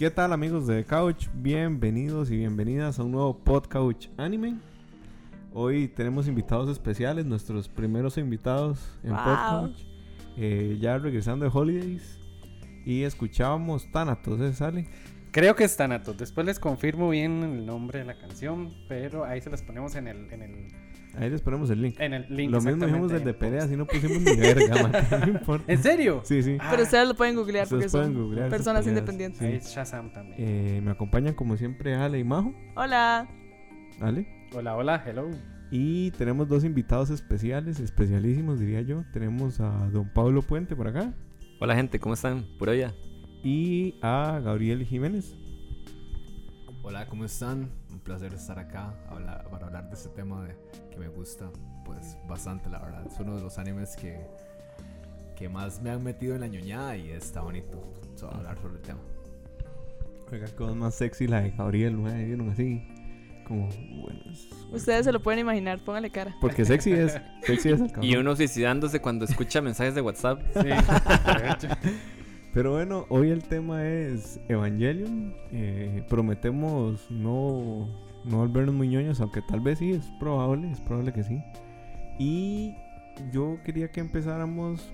¿Qué tal amigos de Couch? Bienvenidos y bienvenidas a un nuevo Podcouch Anime. Hoy tenemos invitados especiales, nuestros primeros invitados en Wow. Podcouch. Eh, ya regresando de Holidays. Y escuchábamos Thanatos, ¿eh? ¿Sale? Creo que es Thanatos. Después les confirmo bien el nombre de la canción, pero ahí se las ponemos en el, en el, Ahí les ponemos el link. en el link. Lo mismo dijimos del de post. si no pusimos ni verga, man. No importa. ¿En serio? Sí, sí. Ah, Pero ustedes lo pueden googlear porque Ustedes pueden son googlear personas peleas. independientes. Ahí es Shazam también. Eh, me acompañan como siempre Ale y Majo. Hola. Ale. Hola, hola, hello. Y tenemos dos invitados especiales, especialísimos diría yo. Tenemos a don Pablo Puente por acá Hola gente, ¿cómo están? Pura vida. y a Gabriel Jiménez. Hola, ¿cómo están? Un placer estar acá habla- para hablar de este tema de, que me gusta pues bastante, la verdad. Es uno de los animes que, que más me han metido en la ñoñada y está bonito so, hablar sobre el tema. Oiga, voz más sexy la de Gabriel, vieron así. Como, bueno, es- Ustedes se lo pueden imaginar, póngale cara. Porque sexy es, sexy es el cabrón. Y uno suicidándose cuando escucha mensajes de WhatsApp. Sí, de hecho. Pero bueno, hoy el tema es Evangelion. Eh, prometemos no, no volvernos muy ñoños, aunque tal vez sí, es probable, es probable que sí. Y yo quería que empezáramos.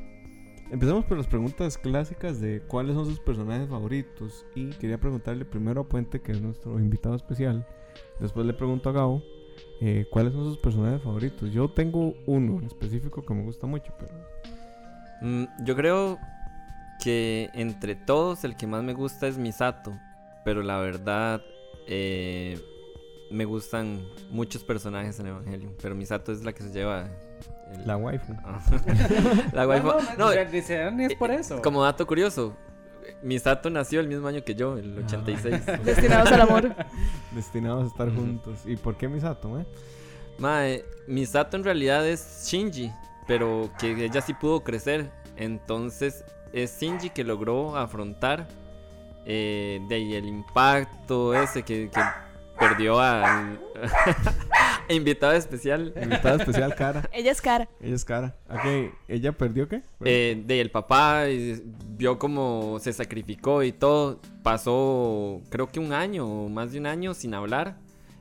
Empezamos por las preguntas clásicas de cuáles son sus personajes favoritos. Y quería preguntarle primero a Puente, que es nuestro invitado especial. Después le pregunto a Gabo eh, cuáles son sus personajes favoritos. Yo tengo uno en específico que me gusta mucho, pero. Mm, yo creo que entre todos el que más me gusta es Misato. Pero la verdad, eh, me gustan muchos personajes en Evangelion. Pero Misato es la que se lleva. el- La waifu. Ah. la waifu. No, no, dice, ni es por eso. como dato curioso, Misato nació el mismo año que yo, el 86. Destinados al amor. Destinados a estar juntos. ¿Y por qué Misato, eh? Mae, Misato en realidad es Shinji, pero que ella sí pudo crecer. Entonces es Shinji que logró afrontar eh, de ahí el impacto ese que, que perdió al invitado especial. Invitada especial, Cara. Ella es cara. Ella es Cara. Ok, ¿ella perdió qué? eh, de el papá y vio cómo se sacrificó y todo. Pasó creo que un año o más de un año sin hablar.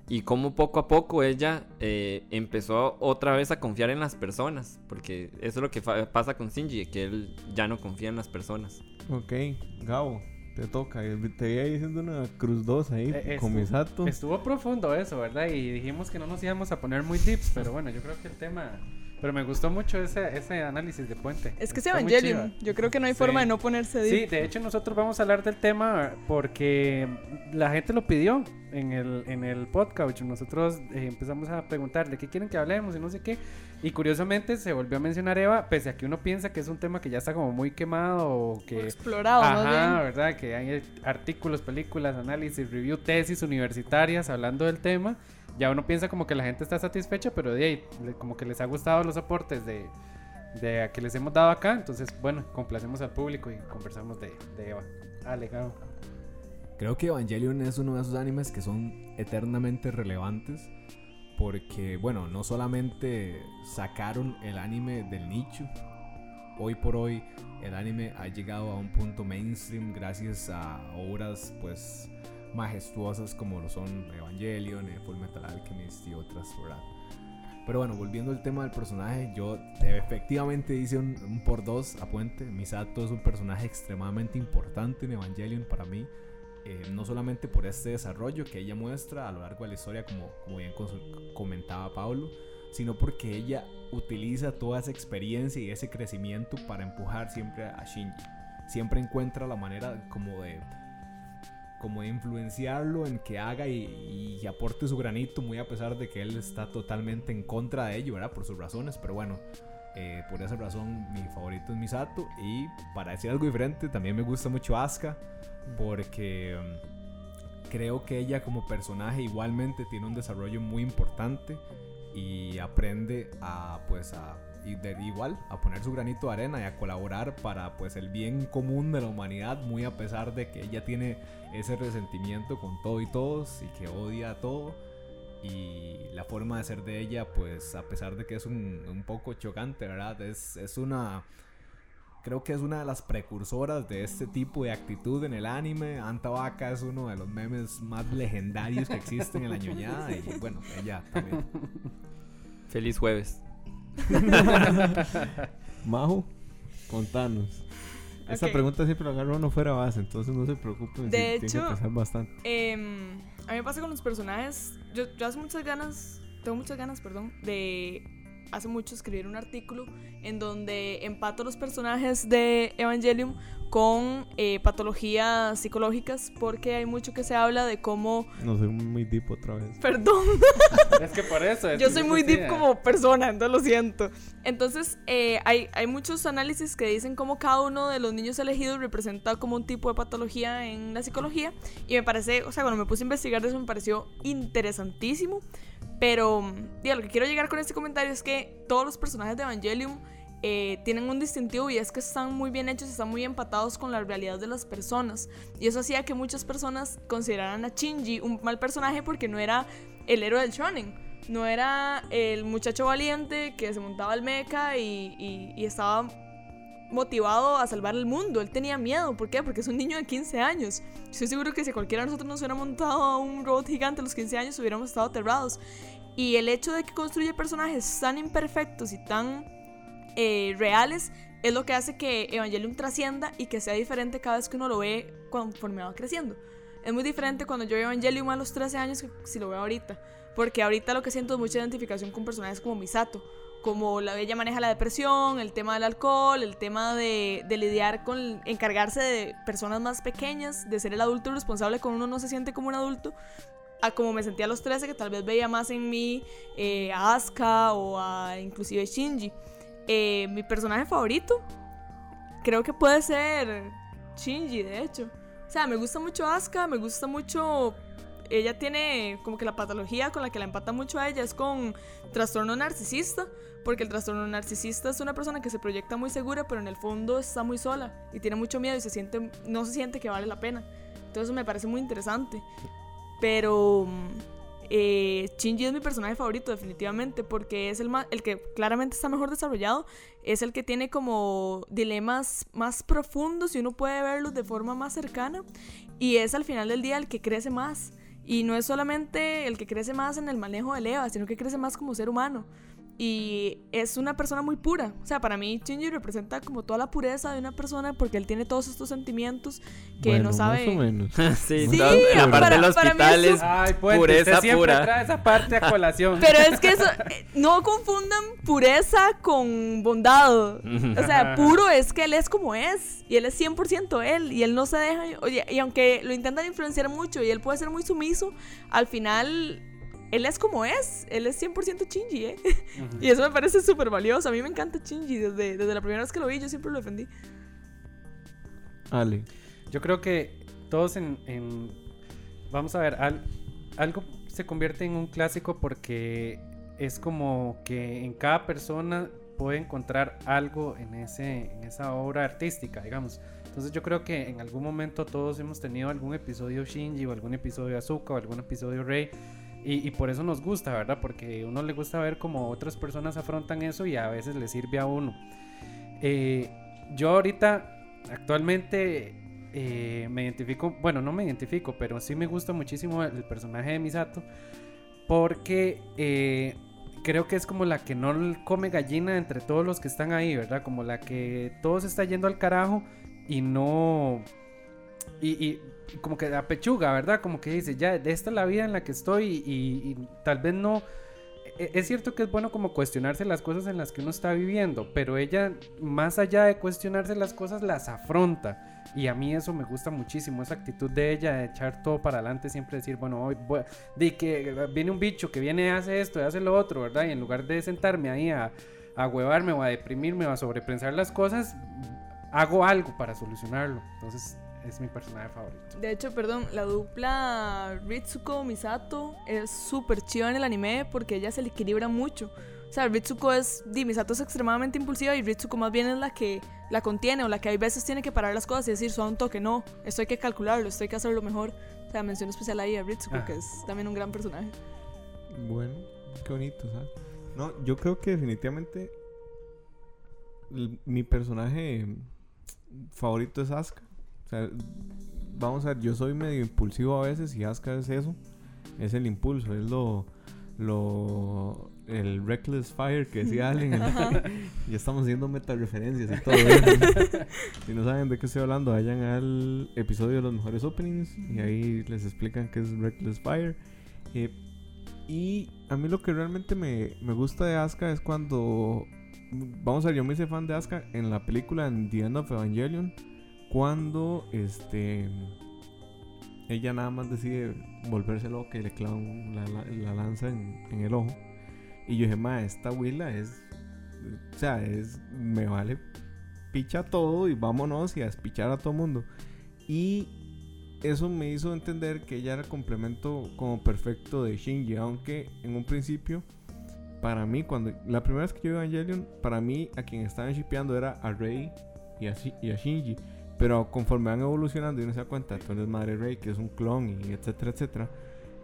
Y cómo poco a poco ella eh, empezó otra vez a confiar en las personas. Porque eso es lo que pasa con Shinji, que él ya no confía en las personas. Ok, Gabo, te toca. Eh, Te veía diciendo una cruz 2 ahí Eh, con Misato. Estuvo profundo eso, ¿verdad? Y dijimos que no nos íbamos a poner muy tips, pero bueno, yo creo que el tema... Pero me gustó mucho ese, ese análisis de Puente. Es que es Evangelion. Yo creo que no hay Sí. forma de no ponerse deep. Sí, de hecho nosotros vamos a hablar del tema porque la gente lo pidió en el, en el podcast. Nosotros eh, empezamos a preguntarle qué quieren que hablemos y no sé qué. Y curiosamente se volvió a mencionar Eva, pese a que uno piensa que es un tema que ya está como muy quemado o O que... explorado, más Ajá, bien. ¿verdad? Que hay artículos, películas, análisis, review, tesis universitarias hablando del tema. Ya uno piensa como que la gente está satisfecha, pero de ahí, como que les ha gustado los aportes de, de que les hemos dado acá. Entonces, bueno, complacemos al público y conversamos de, de Eva. Creo que Evangelion es uno de esos animes que son eternamente relevantes porque, bueno, no solamente sacaron el anime del nicho, hoy por hoy el anime ha llegado a un punto mainstream gracias a obras pues majestuosas como lo son Evangelion, eh, Full Metal Alchemist y otras, ¿verdad? Pero bueno, volviendo al tema del personaje, yo efectivamente hice un, un por dos a Puente. Misato es un personaje extremadamente importante en Evangelion para mí. eh, no solamente por este desarrollo que ella muestra a lo largo de la historia, como, como bien comentaba Pablo, sino porque ella utiliza toda esa experiencia y ese crecimiento para empujar siempre a Shinji. Siempre encuentra la manera como de como influenciarlo en que haga y, y aporte su granito, muy a pesar de que él está totalmente en contra de ello, ¿verdad? Por sus razones, pero bueno, eh, por esa razón mi favorito es Misato y para decir algo diferente también me gusta mucho Asuka porque mm, creo que ella como personaje igualmente tiene un desarrollo muy importante y aprende a pues a y de igual a poner su granito de arena y a colaborar para pues el bien común de la humanidad muy a pesar de que ella tiene ese resentimiento con todo y todos y que odia a todo y la forma de ser de ella pues a pesar de que es un, un poco chocante verdad es, es una creo que es una de las precursoras de este tipo de actitud en el anime. Anta Vaca es uno de los memes más legendarios que existen en la ñoñada. Y bueno, ella. Feliz jueves. Majo, contanos. Esa Ok. pregunta siempre la agarro uno fuera base, entonces no se preocupen. De si que hecho- pensar bastante. Em, a mí me pasa con los personajes. Yo, yo hace muchas ganas, tengo muchas ganas, perdón, de hace mucho escribir un artículo en donde empato los personajes de Evangelium con eh, patologías psicológicas, porque hay mucho que se habla de cómo. No soy muy deep otra vez. Perdón, Es que por eso. es yo soy muy deep como persona, entonces lo siento. Entonces, eh, hay, hay muchos análisis que dicen cómo cada uno de los niños elegidos representa como un tipo de patología en la psicología. Y me parece, o sea, cuando me puse a investigar de eso me pareció interesantísimo. Pero, diga, lo que quiero llegar con este comentario es que todos los personajes de Evangelium eh, tienen un distintivo y es que están muy bien hechos, están muy empatados con la realidad de las personas. Y eso hacía que muchas personas consideraran a Shinji un mal personaje porque no era el héroe del shonen. No era el muchacho valiente que se montaba al mecha y estaba motivado a salvar el mundo. Él tenía miedo. ¿Por qué? Porque es un niño de 15 años. Estoy seguro que si cualquiera de nosotros nos hubiera montado a un robot gigante a los 15 años hubiéramos estado aterrados. Y el hecho de que construye personajes tan imperfectos y tan eh, reales es lo que hace que Evangelion trascienda y que sea diferente cada vez que uno lo ve conforme va creciendo. Es muy diferente cuando yo veo Evangelion a los 13 años que si lo veo ahorita. Porque ahorita lo que siento es mucha identificación con personajes como Misato. Como la ella maneja la depresión, el tema del alcohol, el tema de, de lidiar con, encargarse de personas más pequeñas, de ser el adulto responsable cuando uno no se siente como un adulto, a como me sentía a los 13, que tal vez veía más en mí eh, a Asuka o a inclusive Shinji. Eh, mi personaje favorito creo que puede ser Shinji, de hecho. O sea, me gusta mucho Asuka, me gusta mucho... Ella tiene como que la patología con la que la empata mucho a ella es con trastorno narcisista, porque el trastorno narcisista es una persona que se proyecta muy segura, pero en el fondo está muy sola y tiene mucho miedo y se siente, no se siente que vale la pena. Entonces me parece muy interesante. Pero mm, eh, es mi personaje favorito definitivamente porque es el, ma- el que claramente está mejor desarrollado, es el que tiene como dilemas más profundos y uno puede verlos de forma más cercana y es al final del día el que crece más. Y no es solamente el que crece más en el manejo de Eva, sino que crece más como ser humano. Y es una persona muy pura. O sea, para mí Shinji representa como toda la pureza de una persona porque él tiene todos estos sentimientos que Bueno, no sabe... Más o menos. sí, Sí, la parte para- del hospital es Ay, pues pureza usted pura. trae esa parte a colación. Pero es que eso, eh, no confundan pureza con bondad. O sea, puro es que él es como es. Y él es 100% él. Y él no se deja. Oye, y aunque lo intentan influenciar mucho y él puede ser muy sumiso, al final él es como es. Él es 100% Shinji, ¿eh? Ujú. Y eso me parece súper valioso. A mí me encanta Shinji. Desde, desde la primera vez que lo vi, yo siempre lo defendí. Ale. Yo creo que todos en... en- vamos a ver, al- algo se convierte en un clásico porque es como que en cada persona puede encontrar algo en, ese, en esa obra artística, digamos. Entonces yo creo que en algún momento todos hemos tenido algún episodio Shinji o algún episodio Azuka o algún episodio Rey. Y, por eso nos gusta, ¿verdad? Porque a uno le gusta ver cómo otras personas afrontan eso y a veces le sirve a uno. Eh, yo ahorita, actualmente, eh, me identifico, bueno, no me identifico, pero sí me gusta muchísimo el, personaje de Misato porque eh, creo que es como la que no come gallina entre todos los que están ahí, ¿verdad? Como la que todo se está yendo al carajo y no... Y como que la pechuga, ¿verdad? Como que dice, ya, esta es la vida en la que estoy y, y tal vez no... e- Es cierto que es bueno como cuestionarse las cosas en las que uno está viviendo, pero ella, más allá de cuestionarse las cosas, las afronta. Y a mí eso me gusta muchísimo, esa actitud de ella de echar todo para adelante, siempre decir, bueno, hoy voy, de que viene un bicho que viene y hace esto y hace lo otro, ¿verdad? Y en lugar de sentarme ahí a, a huevarme o a deprimirme o a sobrepensar las cosas, hago algo para solucionarlo. Entonces, es mi personaje favorito. De hecho, perdón, la dupla Ritsuko Misato es súper chiva en el anime porque ella se le equilibra mucho. O sea, Ritsuko es, di, Misato es extremadamente impulsiva y Ritsuko más bien es la que la contiene o la que hay veces tiene que parar las cosas y decir, suave un toque, no, esto hay que calcularlo, esto hay que hacerlo mejor. O sea, mención especial ahí a Ritsuko, Ajá. que es también un gran personaje. Bueno, qué bonito, ¿sabes? No, yo creo que definitivamente mi personaje favorito es Asuka. O sea, vamos a ver, yo soy medio impulsivo a veces y Asuka es eso. Es el impulso, es lo. lo el Reckless Fire que decía Allen. el- ya estamos haciendo meta referencias y todo eso. si no saben de qué estoy hablando, vayan al episodio de los mejores openings y ahí les explican qué es Reckless Fire. Eh, y a mí lo que realmente me, me gusta de Asuka es cuando. Vamos a ver, yo me hice fan de Asuka en la película en The End of Evangelion. Cuando este. Ella nada más decide volverse loca y le clava un- la, la- la lanza en, en el ojo. Y yo dije, ma, esta Willa es. O sea, es. Me vale picha todo y vámonos y a despichar a todo mundo. Y eso me hizo entender que ella era el complemento como perfecto de Shinji, aunque en un principio, para mí, cuando la primera vez que yo vi Evangelion, para mí a quien estaban shipeando era a Rey y a, y a Shinji, pero conforme van evolucionando y uno se da cuenta, eres madre Rey, que es un clon y etcétera, etcétera,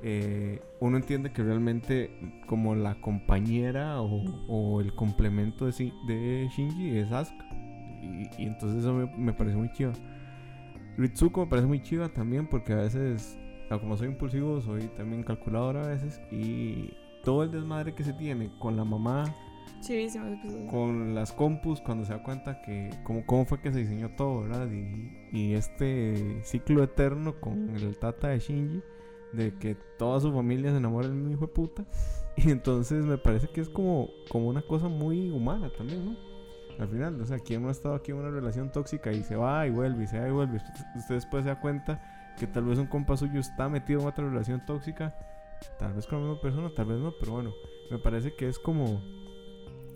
eh, uno entiende que realmente como la compañera o, o el complemento de, de Shinji es Asuka. Y, y entonces eso me, me pareció muy chido. Ritsuko me parece muy chiva también porque a veces, como soy impulsivo, soy también calculador a veces y todo el desmadre que se tiene con la mamá, Con las compus, cuando se da cuenta que cómo, cómo fue que se diseñó todo, ¿verdad? Y, y este ciclo eterno con el tata de Shinji, de que toda su familia se enamora del mismo hijo de puta. Y entonces me parece que es como, como una cosa muy humana también, ¿no? Al final, o sea, ¿quién no ha estado aquí en una relación tóxica y se va y vuelve y se va y vuelve? Usted después se da cuenta que tal vez un compa suyo está metido en otra relación tóxica, tal vez con la misma persona, tal vez no, pero bueno, me parece que es como,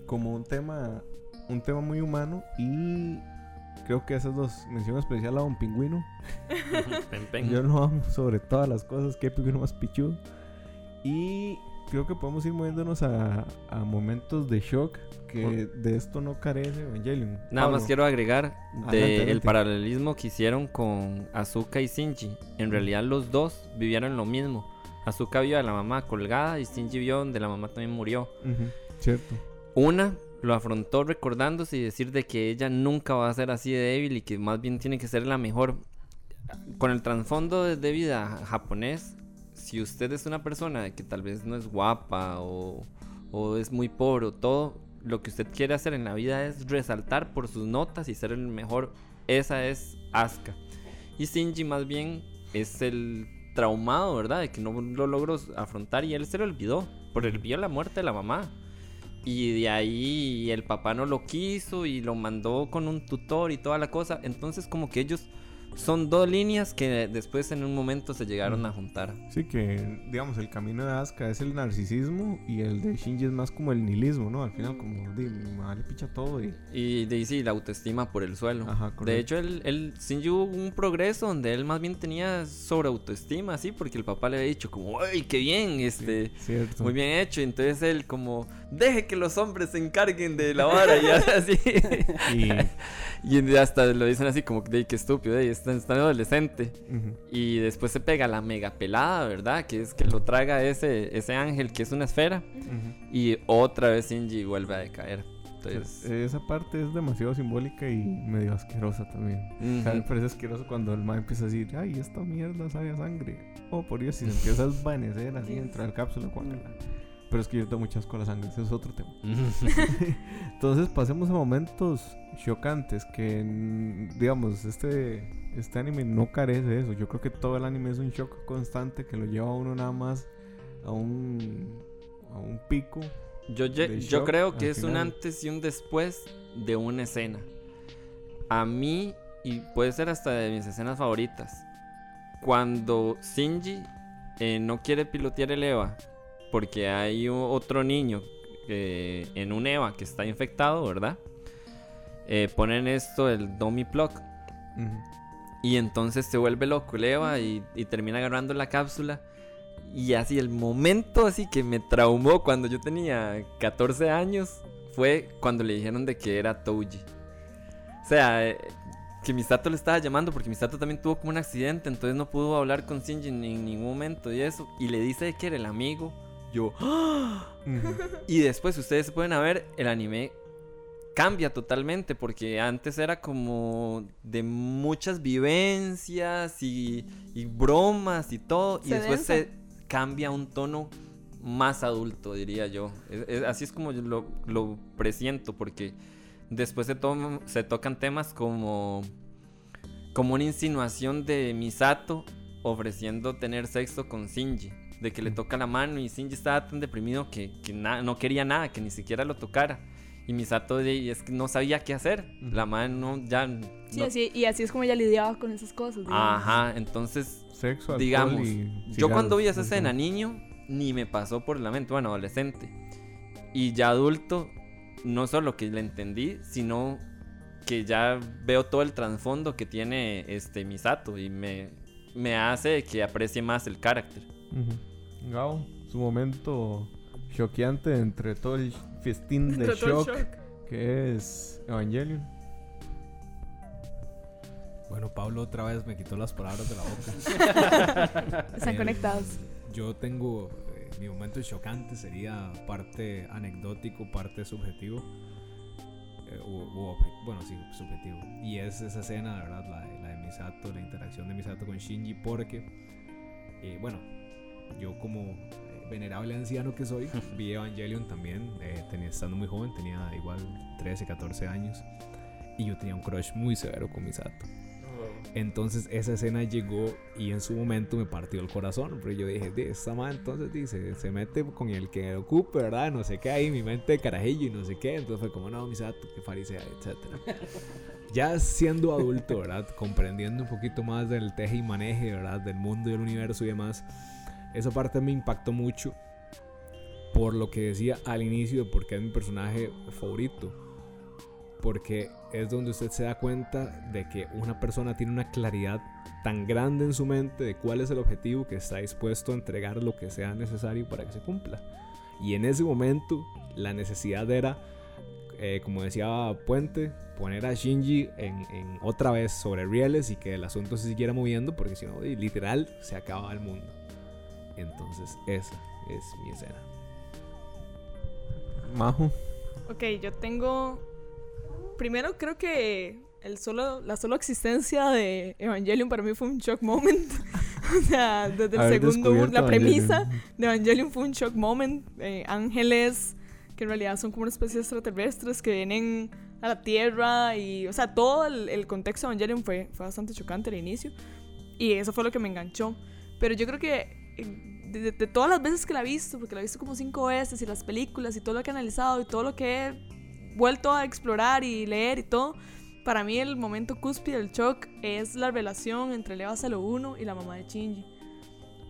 como un tema, un tema muy humano y creo que esas dos, mención especial a Don Pingüino, yo lo amo sobre todas las cosas, que pingüino más pichudo. Y creo que podemos ir moviéndonos a, a momentos de shock que de esto no carece Evangelion. Nada más Pablo. quiero agregar Adelante, de el paralelismo que hicieron con Azuka y Shinji. En realidad los dos vivieron lo mismo. Azuka vio a la mamá colgada y Shinji vio donde la mamá también murió. Ujú, Cierto. Una lo afrontó recordándose y decir de que ella nunca va a ser así de débil y que más bien tiene que ser la mejor. Con el trasfondo de, vida japonés, si usted es una persona que tal vez no es guapa o, o es muy pobre o todo, lo que usted quiere hacer en la vida es resaltar por sus notas y ser el mejor. Esa es Asuka. Y Shinji más bien es el traumado, ¿verdad? De que no lo logró afrontar y él se lo olvidó. Por el vio la muerte de la mamá. Y de ahí el papá no lo quiso y lo mandó con un tutor y toda la cosa. Entonces como que ellos son dos líneas que después en un momento se llegaron a juntar. Sí, que digamos, el camino de Asuka es el narcisismo y el de Shinji es más como el nihilismo, ¿no? Al final, como, vale picha todo y. Y de sí, la autoestima por el suelo. Ajá, de hecho, él, él, Shinji hubo un progreso donde él más bien tenía sobre autoestima, así, porque el papá le había dicho como, ¡ay, qué bien! Este, Cierto. muy bien hecho. Entonces él como, deje que los hombres se encarguen de la vara y así. Y. y hasta lo dicen así como, de qué estúpido, de, está, está adolescente. Y después se pega la mega pelada, ¿verdad? Que es que lo traga ese, ese ángel que es una esfera. Y otra vez Shinji vuelve a decaer. Entonces, Esa parte es demasiado simbólica y medio asquerosa también. O sea, me ujú. parece asqueroso cuando el man empieza a decir, ay, esta mierda sabe a sangre. Oh, por Dios, y se empieza a desvanecer así dentro del cápsula. guácala. Pero es que yo tengo muchas con la sangre, ese es otro tema. Entonces pasemos a momentos chocantes que, mm, digamos, este, este anime no carece de eso. Yo creo que todo el anime es un shock constante que lo lleva a uno nada más a un, a un pico. Yo, yo creo que es un antes y un después de una escena. A mí, y puede ser hasta de mis escenas favoritas, cuando Shinji eh, no quiere pilotear el EVA porque hay otro niño eh, en un EVA que está infectado, ¿verdad? Eh, ponen esto, el dummy plug. Y entonces se vuelve loco el Eva y, y termina agarrando la cápsula. Y así el momento así que me traumó cuando yo tenía 14 años fue cuando le dijeron de que era Touji. O sea, eh, que Misato le estaba llamando porque Misato también tuvo como un accidente, entonces no pudo hablar con Shinji en, en ningún momento y eso. Y le dice que era el amigo. Yo, ¡ah! Y después ustedes pueden ver el anime cambia totalmente porque antes era como de muchas vivencias y, y bromas y todo y después densa. se cambia a un tono más adulto diría yo Es- es- así es como yo lo, lo presiento porque después se, se tocan temas como como una insinuación de Misato ofreciendo tener sexo con Shinji de que le toca la mano y Shinji estaba tan deprimido que, que na- no quería nada, que ni siquiera lo tocara. Y Misato de, y es que no sabía qué hacer. La mano ya... Sí, no- así, y así es como ella lidiaba con esas cosas. digamos. Ajá, entonces, Sexo, digamos, y yo cuando vi esa escena niño, ni me pasó por la mente, bueno, adolescente. Y ya adulto, no solo que le entendí, sino que ya veo todo el trasfondo que tiene este Misato y me, me hace que aprecie más el carácter. Gao, su momento choqueante entre todo el festín de Entre el shock, que es Evangelion. Bueno, Pablo otra vez me quitó las palabras de la boca. Están Eh, conectados. Yo tengo eh, mi momento chocante sería parte anecdótico, parte subjetivo. eh, o- o obje- bueno, sí, subjetivo. Y es esa escena, ¿verdad? La, de- la de Misato, la interacción de Misato con Shinji, porque, eh, bueno, yo como eh, venerable anciano que soy, vi Evangelion también, eh, tenía, estando muy joven, tenía igual 13, 14 años, y yo tenía un crush muy severo con Misato. Entonces esa escena llegó y en su momento me partió el corazón. Pero yo dije, de esta man entonces dice, se mete con el que ocupe, ¿verdad? No sé qué ahí, mi mente de carajillo y no sé qué. Entonces fue como, no, Misato, que farisea, etc. ya siendo adulto, ¿verdad? Comprendiendo un poquito más del teje y maneje, ¿verdad? Del mundo y el universo y demás. Esa parte me impactó mucho por lo que decía al inicio de por qué es mi personaje favorito porque es donde usted se da cuenta de que una persona tiene una claridad tan grande en su mente de cuál es el objetivo que está dispuesto a entregar lo que sea necesario para que se cumpla. Y en ese momento la necesidad era, eh, como decía Puente, poner a Shinji en, otra vez sobre rieles y que el asunto se siguiera moviendo porque si no, literal, se acaba el mundo. Entonces esa es mi escena. Majo. Ok, yo tengo. Primero, creo que el solo, la sola existencia de Evangelion para mí fue un shock moment. o sea, desde el segundo, la Evangelion. premisa de Evangelion fue un shock moment. Eh, ángeles que en realidad son como una especie de extraterrestres que vienen a la Tierra y, o sea, todo el, el contexto de Evangelion fue, fue bastante chocante al inicio y eso fue lo que me enganchó. Pero yo creo que de, todas las veces que la he visto, porque la he visto como cinco veces y las películas y todo lo que he analizado y todo lo que he vuelto a explorar y leer y todo, para mí el momento cúspide del shock es la relación entre Leva 01 y la mamá de Shinji.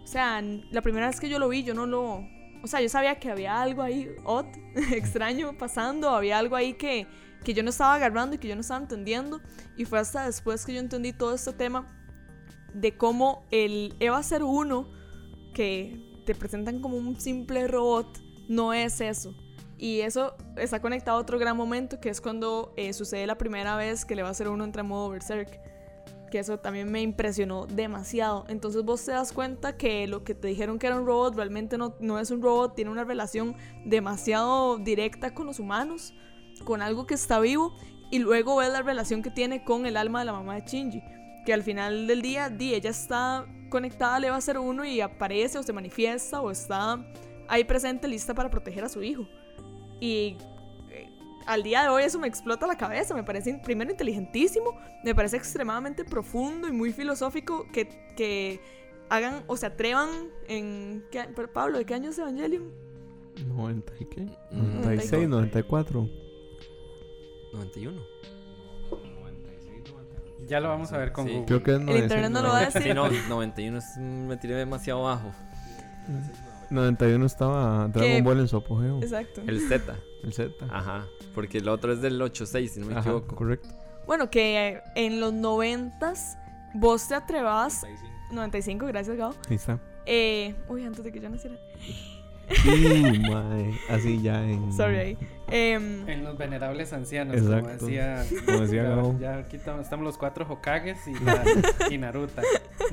O sea, la primera vez que yo lo vi, yo no lo... O sea, yo sabía que había algo ahí odd, extraño pasando, había algo ahí que, que yo no estaba agarrando y que yo no estaba entendiendo. Y fue hasta después que yo entendí todo este tema de cómo el Eva 01, que te presentan como un simple robot, no es eso. Y eso está conectado a otro gran momento, que es cuando eh, sucede la primera vez que le va a hacer uno entra en modo Berserk. Que eso también me impresionó demasiado. Entonces vos te das cuenta que lo que te dijeron que era un robot realmente no, no es un robot, tiene una relación demasiado directa con los humanos, con algo que está vivo. Y luego ves la relación que tiene con el alma de la mamá de Shinji. Que al final del día, di, ella está conectada a Eva 01 y aparece o se manifiesta o está ahí presente lista para proteger a su hijo. Y eh, al día de hoy eso me explota la cabeza, me parece primero inteligentísimo, me parece extremadamente profundo y muy filosófico que, que hagan o se atrevan en... ¿qué Pablo, ¿de qué año es Evangelion? 90 y qué? Mm. 96, 94. 91. Ya lo vamos a ver con Sí. Google. Creo que es El internet no lo va a decir. Sí, no, 91 es, me tiré demasiado bajo. 91 estaba Dragon Ball en su apogeo. Exacto. El Z. El Z. Ajá. Porque el otro es del 86, si no me Ajá, equivoco. correcto. Bueno, que en los noventas vos te atrevas... 95, gracias Gao. Ahí está. Eh, uy, antes de que yo naciera. Mae, así ya en. Sorry. Em, En los venerables ancianos, Exacto. como decía. Como decía ya, Gabo. ya aquí estamos, estamos los cuatro Hokages y, la, y Naruto.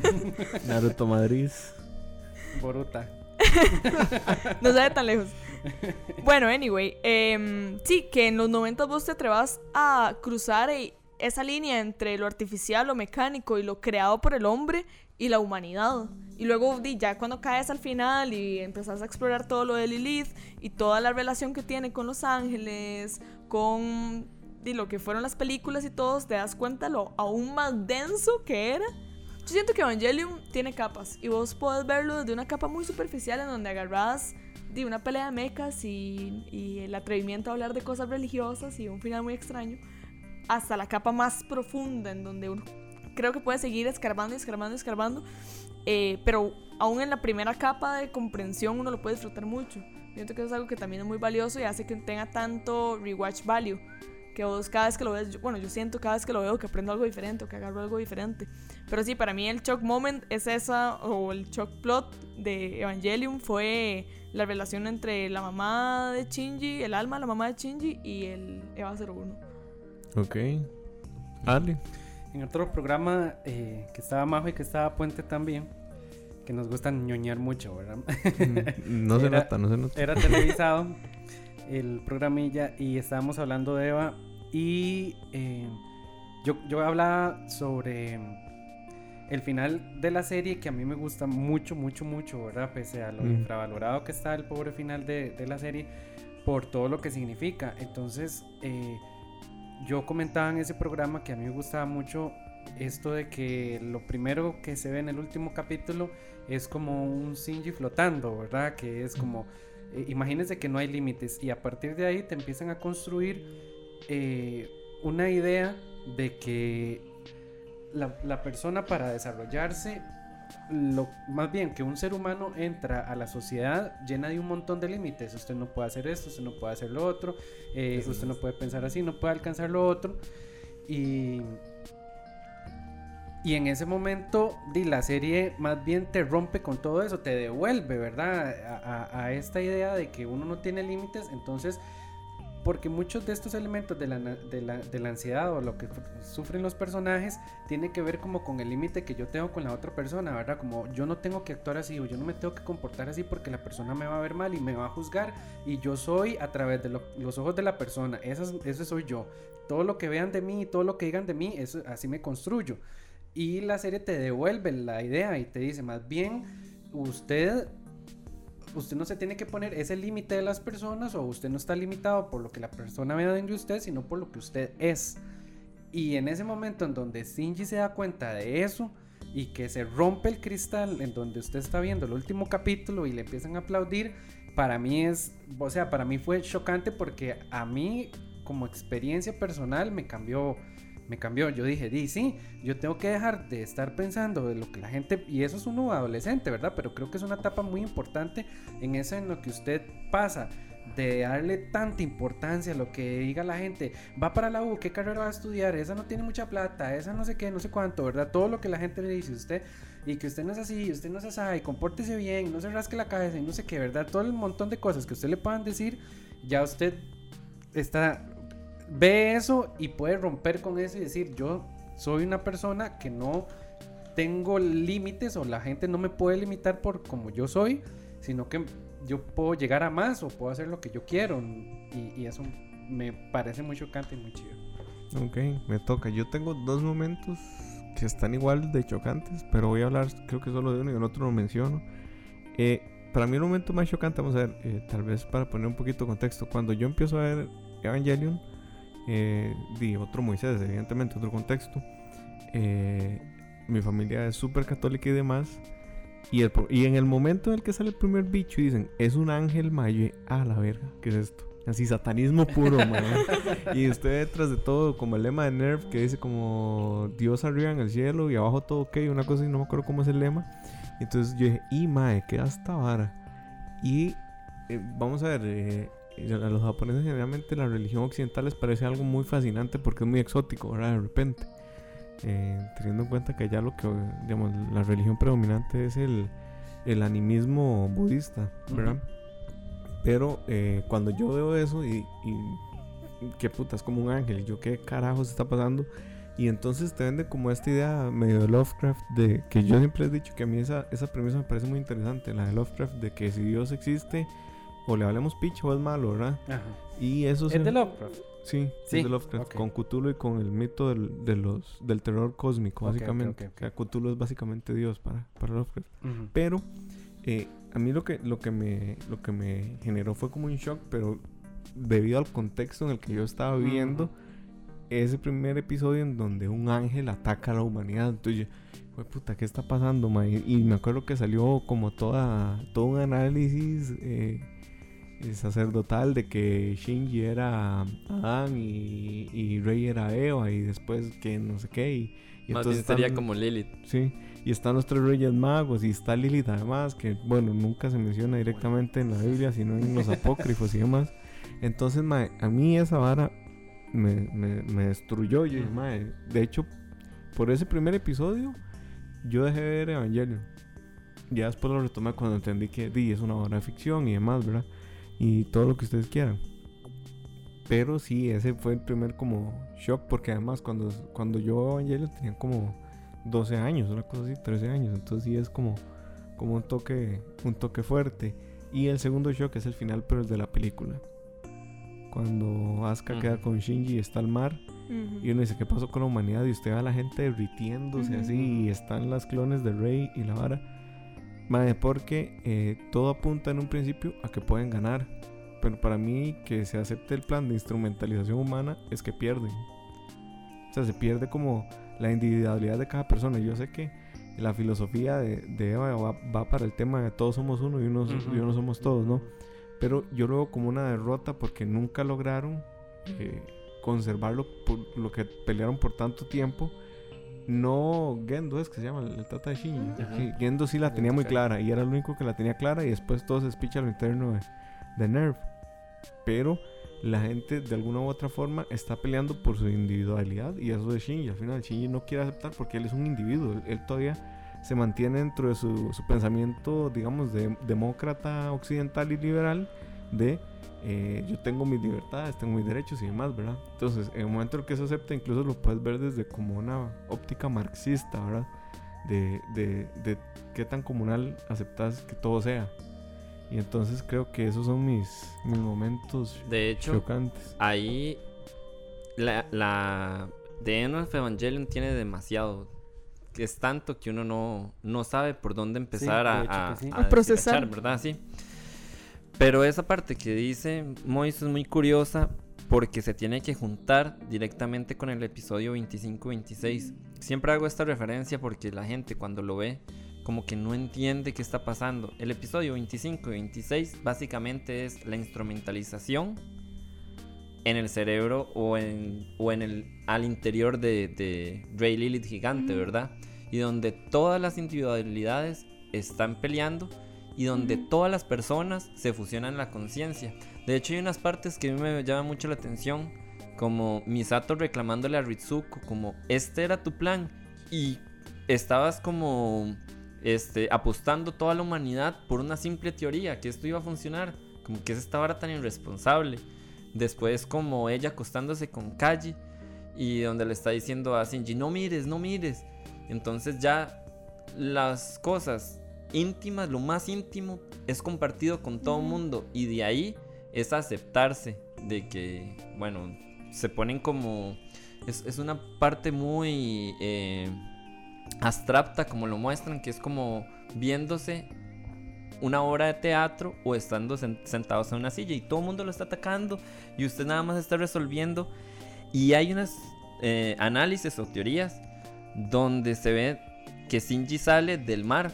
Naruto Madrid. Boruta. no sale tan lejos. bueno, anyway, em, sí, que en los 90 vos te atrevas a cruzar e- esa línea entre lo artificial, lo mecánico y lo creado por el hombre y la humanidad. Y luego ya cuando caes al final y empezás a explorar todo lo de Lilith y toda la relación que tiene con los ángeles, con di, lo que fueron las películas y todo, te das cuenta lo aún más denso que era. Yo siento que Evangelion tiene capas y vos podés verlo desde una capa muy superficial en donde agarrás de una pelea de mechas y, y el atrevimiento a hablar de cosas religiosas y un final muy extraño, hasta la capa más profunda en donde uno creo que puede seguir escarbando y escarbando y escarbando, eh, pero aún en la primera capa de comprensión uno lo puede disfrutar mucho. Siento que eso es algo que también es muy valioso y hace que tenga tanto rewatch value. Que vos cada vez que lo ves, yo- bueno, yo siento cada vez que lo veo que aprendo algo diferente o que agarro algo diferente. Pero sí, para mí el shock moment es esa, o el shock plot de Evangelion fue la relación entre la mamá de Shinji, el alma, la mamá de Shinji y el Eva 01. Ok. Ale. En otro programa eh, que estaba Majo y que estaba Puente también, que nos gusta ñoñar mucho, ¿verdad? No se era- nota, no se nota. Era televisado el programilla y estábamos hablando de Eva y eh, yo, yo hablaba sobre el final de la serie que a mí me gusta mucho, mucho, mucho, ¿verdad? Pese a lo Mm. infravalorado que está el pobre final de, de la serie por todo lo que significa. Entonces, eh, yo comentaba en ese programa que a mí me gustaba mucho esto de que lo primero que se ve en el último capítulo es como un Shinji flotando, ¿verdad? Que es como, eh, imagínense que no hay límites y a partir de ahí te empiezan a construir eh, una idea de que la, la persona para desarrollarse, lo, más bien que un ser humano entra a la sociedad llena de un montón de límites. Usted no puede hacer esto, usted no puede hacer lo otro, eh, usted no puede pensar así, no puede alcanzar lo otro. Y, y en ese momento, di, la serie más bien te rompe con todo eso, te devuelve, ¿verdad? A, a- a esta idea de que uno no tiene límites. Entonces, porque muchos de estos elementos de la, de la, de la ansiedad o lo que sufren los personajes tiene que ver como con el límite que yo tengo con la otra persona, ¿verdad? Como yo no tengo que actuar así o yo no me tengo que comportar así porque la persona me va a ver mal y me va a juzgar y yo soy a través de lo- los ojos de la persona, eso, es- eso soy yo. Todo lo que vean de mí, todo lo que digan de mí, eso, así me construyo. Y la serie te devuelve la idea y te dice, más bien, usted usted no se tiene que poner ese límite de las personas o usted no está limitado por lo que la persona vea de usted, sino por lo que usted es. Y en ese momento en donde Shinji se da cuenta de eso y que se rompe el cristal en donde usted está viendo el último capítulo y le empiezan a aplaudir, para mí es, o sea, para mí fue chocante porque a mí como experiencia personal me cambió me cambió. Yo dije, di, sí, yo tengo que dejar de estar pensando de lo que la gente, y eso es uno adolescente, ¿verdad? Pero creo que es una etapa muy importante en eso en lo que usted pasa de darle tanta importancia a lo que diga la gente, va para la U, qué carrera va a estudiar, esa no tiene mucha plata, esa no sé qué, no sé cuánto, ¿verdad? Todo lo que la gente le dice a usted y que usted no es así, usted no es así, y compórtese bien, no se rasque la cabeza y no sé qué, ¿verdad? Todo el montón de cosas que usted le puedan decir, ya usted está ve eso y puede romper con eso y decir, yo soy una persona que no tengo límites o la gente no me puede limitar por como yo soy, sino que yo puedo llegar a más o puedo hacer lo que yo quiero. Y, y eso me parece muy chocante y muy chido. Ok, me toca. Yo tengo dos momentos que están igual de chocantes, pero voy a hablar creo que solo de uno y el otro lo menciono. Eh, para mí el momento más chocante, vamos a ver, eh, tal vez para poner un poquito de contexto, cuando yo empiezo a ver Evangelion, eh, di otro Moisés, evidentemente, otro contexto. eh, mi familia es súper católica y demás. Y, el y en el momento en el que sale el primer bicho y dicen, es un ángel maye, a la verga, ¿qué es esto? Así, satanismo puro, man. Y usted detrás de todo, como el lema de Nerf, que dice como Dios arriba en el cielo y abajo todo ok, una cosa y no me acuerdo cómo es el lema. Entonces yo dije, y mae, ¿qué esta vara? Y eh, vamos a ver, eh, a los japoneses generalmente la religión occidental les parece algo muy fascinante porque es muy exótico, ¿verdad? De repente. Eh, teniendo en cuenta que allá lo que, digamos, la religión predominante es el, el animismo budista, ¿verdad? Pero eh, cuando yo veo eso y, y qué puta, es como un ángel, yo qué carajos está pasando. Y entonces te vende como esta idea medio de Lovecraft, de que yo siempre he dicho que a mí esa, esa premisa me parece muy interesante, la de Lovecraft, de que si Dios existe, o le hablemos picha o es malo, ¿verdad? Ajá. Y eso Es de Lovecraft. Sí, Sí, es de Lovecraft, con Cthulhu y con el mito del, de los, del terror cósmico, básicamente. O sea, Cthulhu es básicamente Dios para, para Lovecraft. Pero eh, a mí lo que, lo, que me, lo que me generó fue como un shock, pero debido al contexto en el que yo estaba viendo Ujú. ese primer episodio en donde un ángel ataca a la humanidad. Entonces yo, "Jue puta, ¿qué está pasando, ma?" Y, y me acuerdo que salió como toda, todo un análisis eh, sacerdotal de que Shinji era Adán y, y Rey era Eva y después que no sé qué. Y, y Más bien están- como Lilith. Sí, y están los tres reyes magos y está Lilith además, que bueno, nunca se menciona directamente en la Biblia, sino en los apócrifos y demás. Entonces, mae, a mí esa vara me, me, me destruyó. Yo mae, de hecho, por ese primer episodio, yo dejé de ver Evangelion. Ya después lo retomé cuando entendí que di, es una obra de ficción y demás, ¿verdad? Y todo lo que ustedes quieran. Pero sí, ese fue el primer como shock, porque además cuando, cuando yo Evangelion tenía como 12 años, una cosa así, 13 años. Entonces sí es como, como un toque, un toque fuerte. Y el segundo shock es el final, pero el de la película. Cuando Asuka queda con Shinji y está al mar. Y uno dice, ¿qué pasó con la humanidad? Y usted ve a la gente derritiéndose así. Y están las clones de Rey y la vara. Madre, porque eh, todo apunta en un principio a que pueden ganar. Pero para mí, que se acepte el plan de instrumentalización humana es que pierden. O sea, se pierde como la individualidad de cada persona. Yo sé que la filosofía de, de Eva va, va para el tema de todos somos uno y uno, y uno somos todos, ¿no? Pero yo lo veo como una derrota porque nunca lograron eh, conservarlo por lo que pelearon por tanto tiempo. No Gendo es que se llama el, el tata de Shinji. Sí, Gendo sí la tenía muy clara y era el único que la tenía clara y después todo se espicha a lo interno de, de Nerv. Pero la gente de alguna u otra forma está peleando por su individualidad y eso de Shinji. Al final Shinji no quiere aceptar porque él es un individuo. Él, él todavía se mantiene dentro de su, su pensamiento, digamos, de demócrata occidental y liberal de eh, yo tengo mis libertades, tengo mis derechos y demás, ¿verdad? Entonces, en el momento en el que se acepta, incluso lo puedes ver desde como una óptica marxista, ¿verdad? De, de, de qué tan comunal aceptas que todo sea. Y entonces creo que esos son mis, mis momentos De hecho, chocantes. ahí la, la The End of Evangelion tiene demasiado. Que es tanto que uno no, no sabe por dónde empezar de a, a, sí. a A procesar. ¿verdad? Sí. Pero esa parte que dice Mois es muy curiosa porque se tiene que juntar directamente con el episodio 25-26. Siempre hago esta referencia porque la gente cuando lo ve como que no entiende qué está pasando. El episodio 25 y 26 básicamente es la instrumentalización en el cerebro o en, o en el al interior de, de Ray Lilith gigante. ¿verdad? Y donde todas las individualidades están peleando y donde todas las personas se fusionan la conciencia. De hecho, hay unas partes que a mí me llaman mucho la atención, como Misato reclamándole a Ritsuko, como este era tu plan y estabas como este, apostando toda la humanidad por una simple teoría, que esto iba a funcionar, como que es esta vara tan irresponsable. Después como ella acostándose con Kaji y donde le está diciendo a Shinji, no mires, no mires. Entonces ya las cosas íntimas, lo más íntimo, es compartido con todo el mundo y de ahí es aceptarse de que, bueno, se ponen como... Es, es una parte muy eh, abstracta como lo muestran, que es como viéndose una obra de teatro o estando sen- sentados en una silla y todo el mundo lo está atacando y usted nada más está resolviendo. Y hay unas eh, análisis o teorías donde se ve que Shinji sale del mar.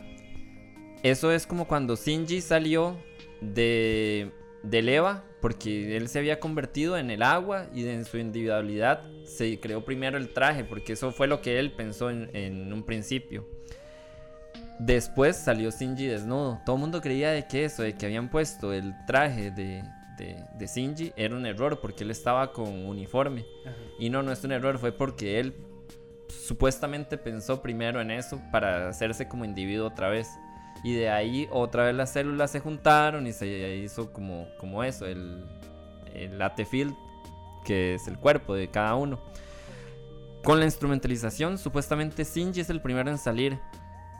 Eso es como cuando Shinji salió de, del Eva, porque él se había convertido en el agua y en su individualidad se creó primero el traje, porque eso fue lo que él pensó en, en un principio. Después salió Shinji desnudo. Todo el mundo creía de que eso, de que habían puesto el traje de, de, de Shinji, era un error, porque él estaba con uniforme. Ajá. Y no, no es un error, fue porque él supuestamente pensó primero en eso para hacerse como individuo otra vez. Y de ahí otra vez las células se juntaron y se hizo como, como eso, el, el AT-field, que es el cuerpo de cada uno. Con la instrumentalización, supuestamente Shinji es el primero en salir.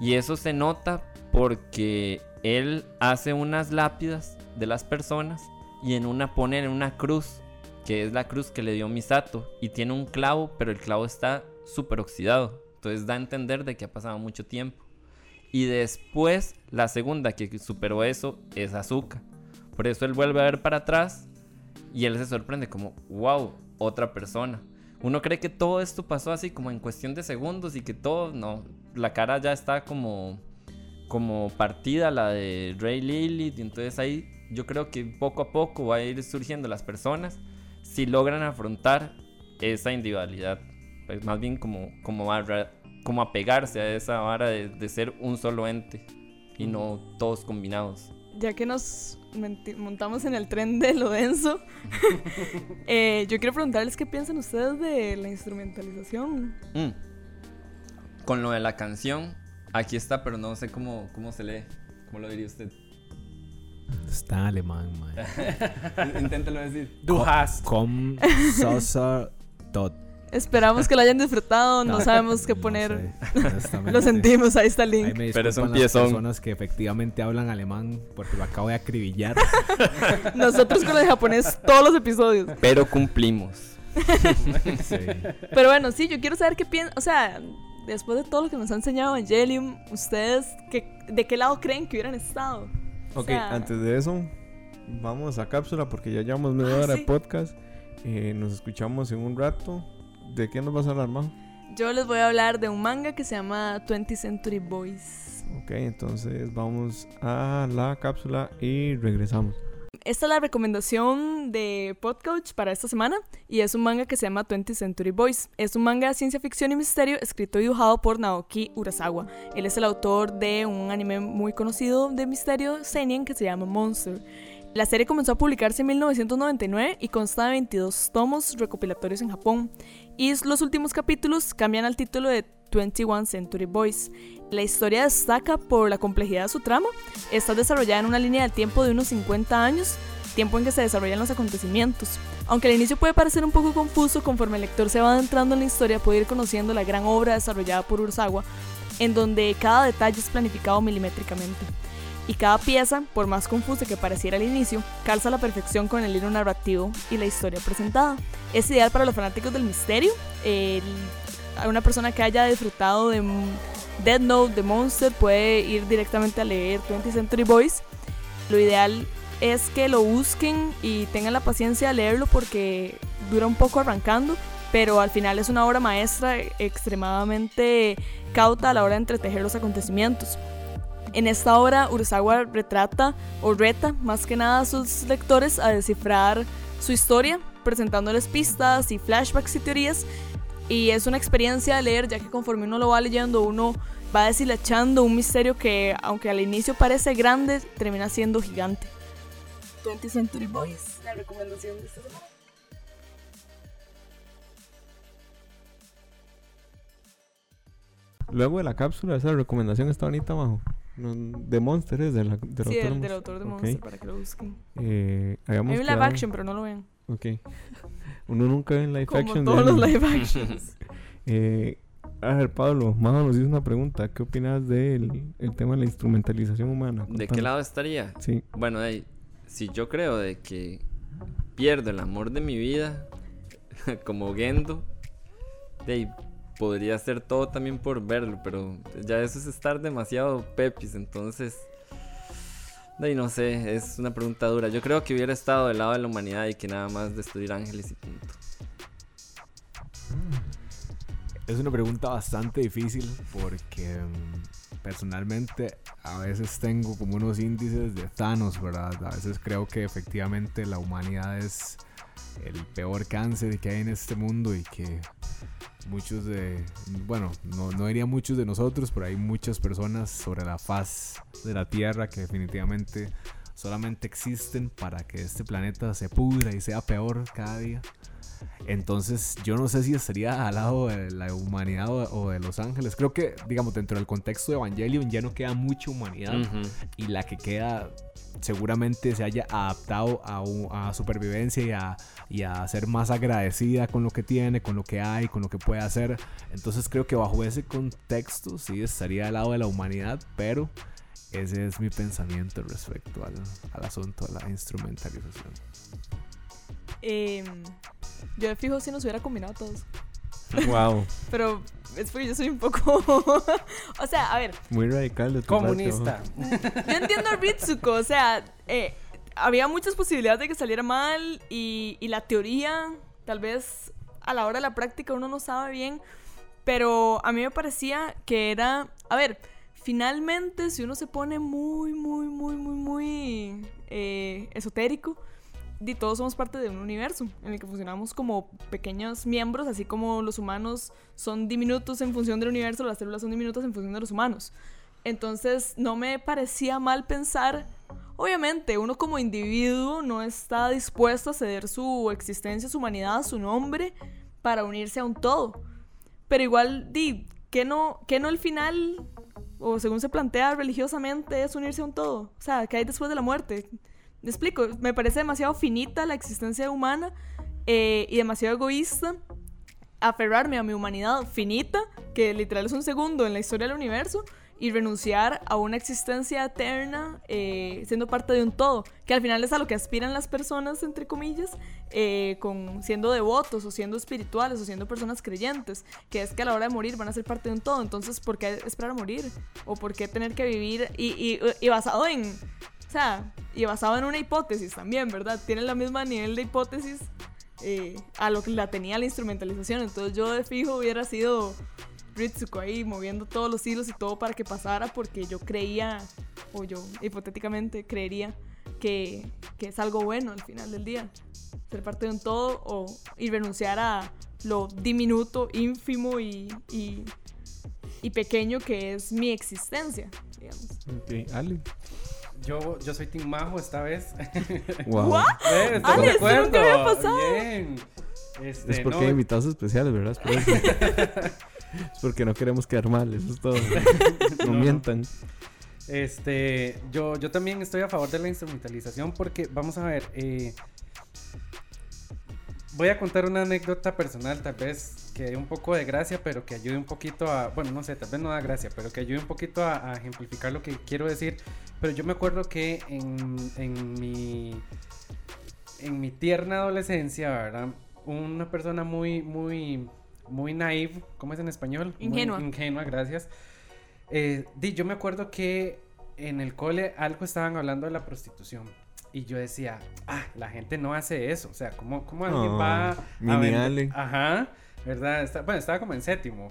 Y eso se nota porque él hace unas lápidas de las personas y en una ponen una cruz, que es la cruz que le dio Misato, y tiene un clavo, pero el clavo está súper oxidado. Entonces da a entender de que ha pasado mucho tiempo. Y después, la segunda que superó eso es Azuka. Por eso él vuelve a ver para atrás y él se sorprende como, wow, otra persona. Uno cree que todo esto pasó así como en cuestión de segundos y que todo, no, la cara ya está como, como partida, la de Ray Lilith. Y entonces ahí yo creo que poco a poco va a ir surgiendo las personas si logran afrontar esa individualidad. Pues más bien como, como, como apegarse a esa vara de, de ser un solo ente y no todos combinados. Ya que nos montamos en el tren de lo denso, eh, yo quiero preguntarles qué piensan ustedes de la instrumentalización. Mm. Con lo de la canción, aquí está, pero no sé cómo, cómo se lee. ¿Cómo lo diría usted? Está alemán, man. Inténtelo decir. Du hast. Com Sosa Tot. Esperamos que lo hayan disfrutado, no, sabemos qué no poner. sé. Lo sentimos, ahí está el link. Pero es un las piezón. personas que efectivamente hablan alemán porque lo acabo de acribillar. Nosotros con el japonés todos los episodios. Pero cumplimos. Sí. Pero bueno, sí, yo quiero saber qué piensan, o sea, después de todo lo que nos ha enseñado Evangelium, ¿ustedes qué, de qué lado creen que hubieran estado? O Ok, sea, antes de eso, vamos a cápsula porque ya llevamos media Ah, hora sí. de podcast. Eh, nos escuchamos en un rato. ¿De qué nos vas a hablar, Majo? Yo les voy a hablar de un manga que se llama 20th Century Boys. Ok, entonces vamos a la cápsula y regresamos. Esta es la recomendación de Podcoach para esta semana y es un manga que se llama 20th Century Boys. Es un manga de ciencia ficción y misterio escrito y dibujado por Naoki Urasawa. Él es el autor de un anime muy conocido de misterio seinen que se llama Monster. La serie comenzó a publicarse en 1999 y consta de 22 tomos recopilatorios en Japón. Y los últimos capítulos cambian al título de 21 Century Boys. La historia destaca por la complejidad de su trama. Está desarrollada en una línea del tiempo de unos 50 años, tiempo en que se desarrollan los acontecimientos. Aunque al inicio puede parecer un poco confuso, conforme el lector se va adentrando en la historia, puede ir conociendo la gran obra desarrollada por Urasawa, en donde cada detalle es planificado milimétricamente. Y cada pieza, por más confusa que pareciera al inicio, calza a la perfección con el hilo narrativo y la historia presentada. Es ideal para los fanáticos del misterio, el- una persona que haya disfrutado de Dead Note, de Monster, puede ir directamente a leer 20th Century Boys. Lo ideal es que lo busquen y tengan la paciencia de leerlo porque dura un poco arrancando, pero al final es una obra maestra extremadamente cauta a la hora de entretejer los acontecimientos. En esta obra, Urasawa retrata o reta más que nada a sus lectores a descifrar su historia, presentándoles pistas y flashbacks y teorías. Y es una experiencia de leer, ya que conforme uno lo va leyendo, uno va deshilachando un misterio que, aunque al inicio parece grande, termina siendo gigante. 20th Century Boys, la recomendación de esta semana. Luego de la cápsula, esa recomendación está bonita, Majo. No, De Monster es de la, del Sí, autor. el de del autor de Ok. Monster, para que lo busquen. Eh, habíamos Hay un live action, pero no lo ven. Ok. Uno nunca ve en live Como action. de todos los anime. live actions. Eh, a ver, Pablo, Majo nos hizo una pregunta. ¿Qué opinas del el tema de la instrumentalización humana? ¿De qué lado estaría? Sí. Bueno, de ahí, si yo creo de que pierdo el amor de mi vida, como Gendo, de ahí, podría ser todo también por verlo, pero ya eso es estar demasiado pepis, entonces, ahí no sé, es una pregunta dura. Yo creo que hubiera estado del lado de la humanidad y que nada más destruir ángeles y punto. Es una pregunta bastante difícil porque mm, personalmente a veces tengo como unos índices de Thanos, ¿verdad? A veces creo que efectivamente la humanidad es el peor cáncer que hay en este mundo y que muchos de, bueno, no, no diría muchos de nosotros, pero hay muchas personas sobre la faz de la Tierra que definitivamente solamente existen para que este planeta se pudra y sea peor cada día. Entonces, yo no sé si estaría al lado de la humanidad o, de los ángeles. Creo que, digamos, dentro del contexto de Evangelion ya no queda mucha humanidad. Y la que queda seguramente se haya adaptado a, supervivencia y a, y a ser más agradecida con lo que tiene, con lo que hay, con lo que puede hacer. Entonces creo que bajo ese contexto sí estaría al lado de la humanidad, pero Ese es mi pensamiento respecto al, al asunto de la instrumentalización. Em, yo de fijo si nos hubiera combinado todos. Wow, Pero es porque yo soy un poco. o sea, a ver, muy radical de tu Comunista. yo entiendo a Ritsuko. O sea, eh, había muchas posibilidades de que saliera mal. Y, y la teoría, tal vez a la hora de la práctica uno no sabe bien. Pero a mí me parecía que era. A ver, finalmente, si uno se pone muy, muy, muy, muy, muy eh, esotérico, di, todos somos parte de un universo en el que funcionamos como pequeños miembros, así como los humanos son diminutos en función del universo, las células son diminutas en función de los humanos. Entonces, no me parecía mal pensar. Obviamente, uno como individuo no está dispuesto a ceder su existencia, su humanidad, su nombre para unirse a un todo. Pero igual, di, que no, que no el final, o según se plantea religiosamente, es unirse a un todo. O sea, que hay después de la muerte. Me explico, me parece demasiado finita la existencia humana eh, y demasiado egoísta aferrarme a mi humanidad finita, que literal es un segundo en la historia del universo, y renunciar a una existencia eterna eh, siendo parte de un todo, que al final es a lo que aspiran las personas, entre comillas, eh, con, siendo devotos o siendo espirituales o siendo personas creyentes, que es que a la hora de morir van a ser parte de un todo, entonces ¿por qué esperar a morir? ¿O por qué tener que vivir y, basado en, o sea, y basado en una hipótesis también, ¿verdad? Tiene la misma nivel de hipótesis eh, a lo que la tenía la instrumentalización. Entonces yo de fijo hubiera sido Ritsuko ahí moviendo todos los hilos y todo para que pasara porque yo creía, o yo hipotéticamente creería que, que es algo bueno al final del día. Ser parte de un todo o, y renunciar a lo diminuto, ínfimo y, y, y pequeño que es mi existencia, digamos. Ok, Ale. Yo, yo soy Team Majo esta vez. Wow. ¿What? Eh, ¿estamos Ale, de eso nunca acuerdo? había pasado. Bien. Este, Es porque no, hay invitados especiales, ¿verdad? Es, por eso. Es porque no queremos quedar mal, eso es todo. No. mientan. Este, yo, yo también estoy a favor de la instrumentalización porque, vamos a ver, eh, voy a contar una anécdota personal, tal vez que dé un poco de gracia, pero que ayude un poquito a, bueno, no sé, tal vez no da gracia, pero que ayude un poquito a, a ejemplificar lo que quiero decir. Pero yo me acuerdo que en, en mi, en mi tierna adolescencia, ¿verdad? Una persona muy, muy, muy naive, ¿cómo es en español? Muy Ingenua. ingenua, gracias. Eh, di, yo me acuerdo que en el cole algo estaban hablando de la prostitución. Y yo decía, ah, la gente no hace eso. O sea, ¿cómo, cómo alguien Oh, va a mini vender- Ale. Ajá, ¿verdad? Está- bueno, estaba como en séptimo,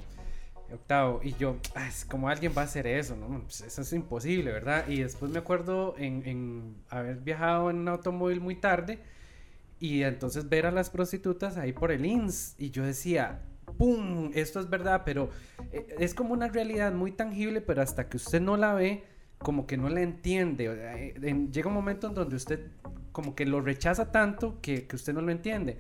octavo. Y yo, ah, como alguien va a hacer eso, ¿no? Pues eso es imposible, ¿verdad? Y después me acuerdo en, haber viajado en un automóvil muy tarde y entonces ver a las prostitutas ahí por el INS. Y yo decía, ¡pum! Esto es verdad, pero eh, es como una realidad muy tangible, pero hasta que usted no la ve, como que no la entiende. Eh, llega un momento en donde usted como que lo rechaza tanto que, que usted no lo entiende.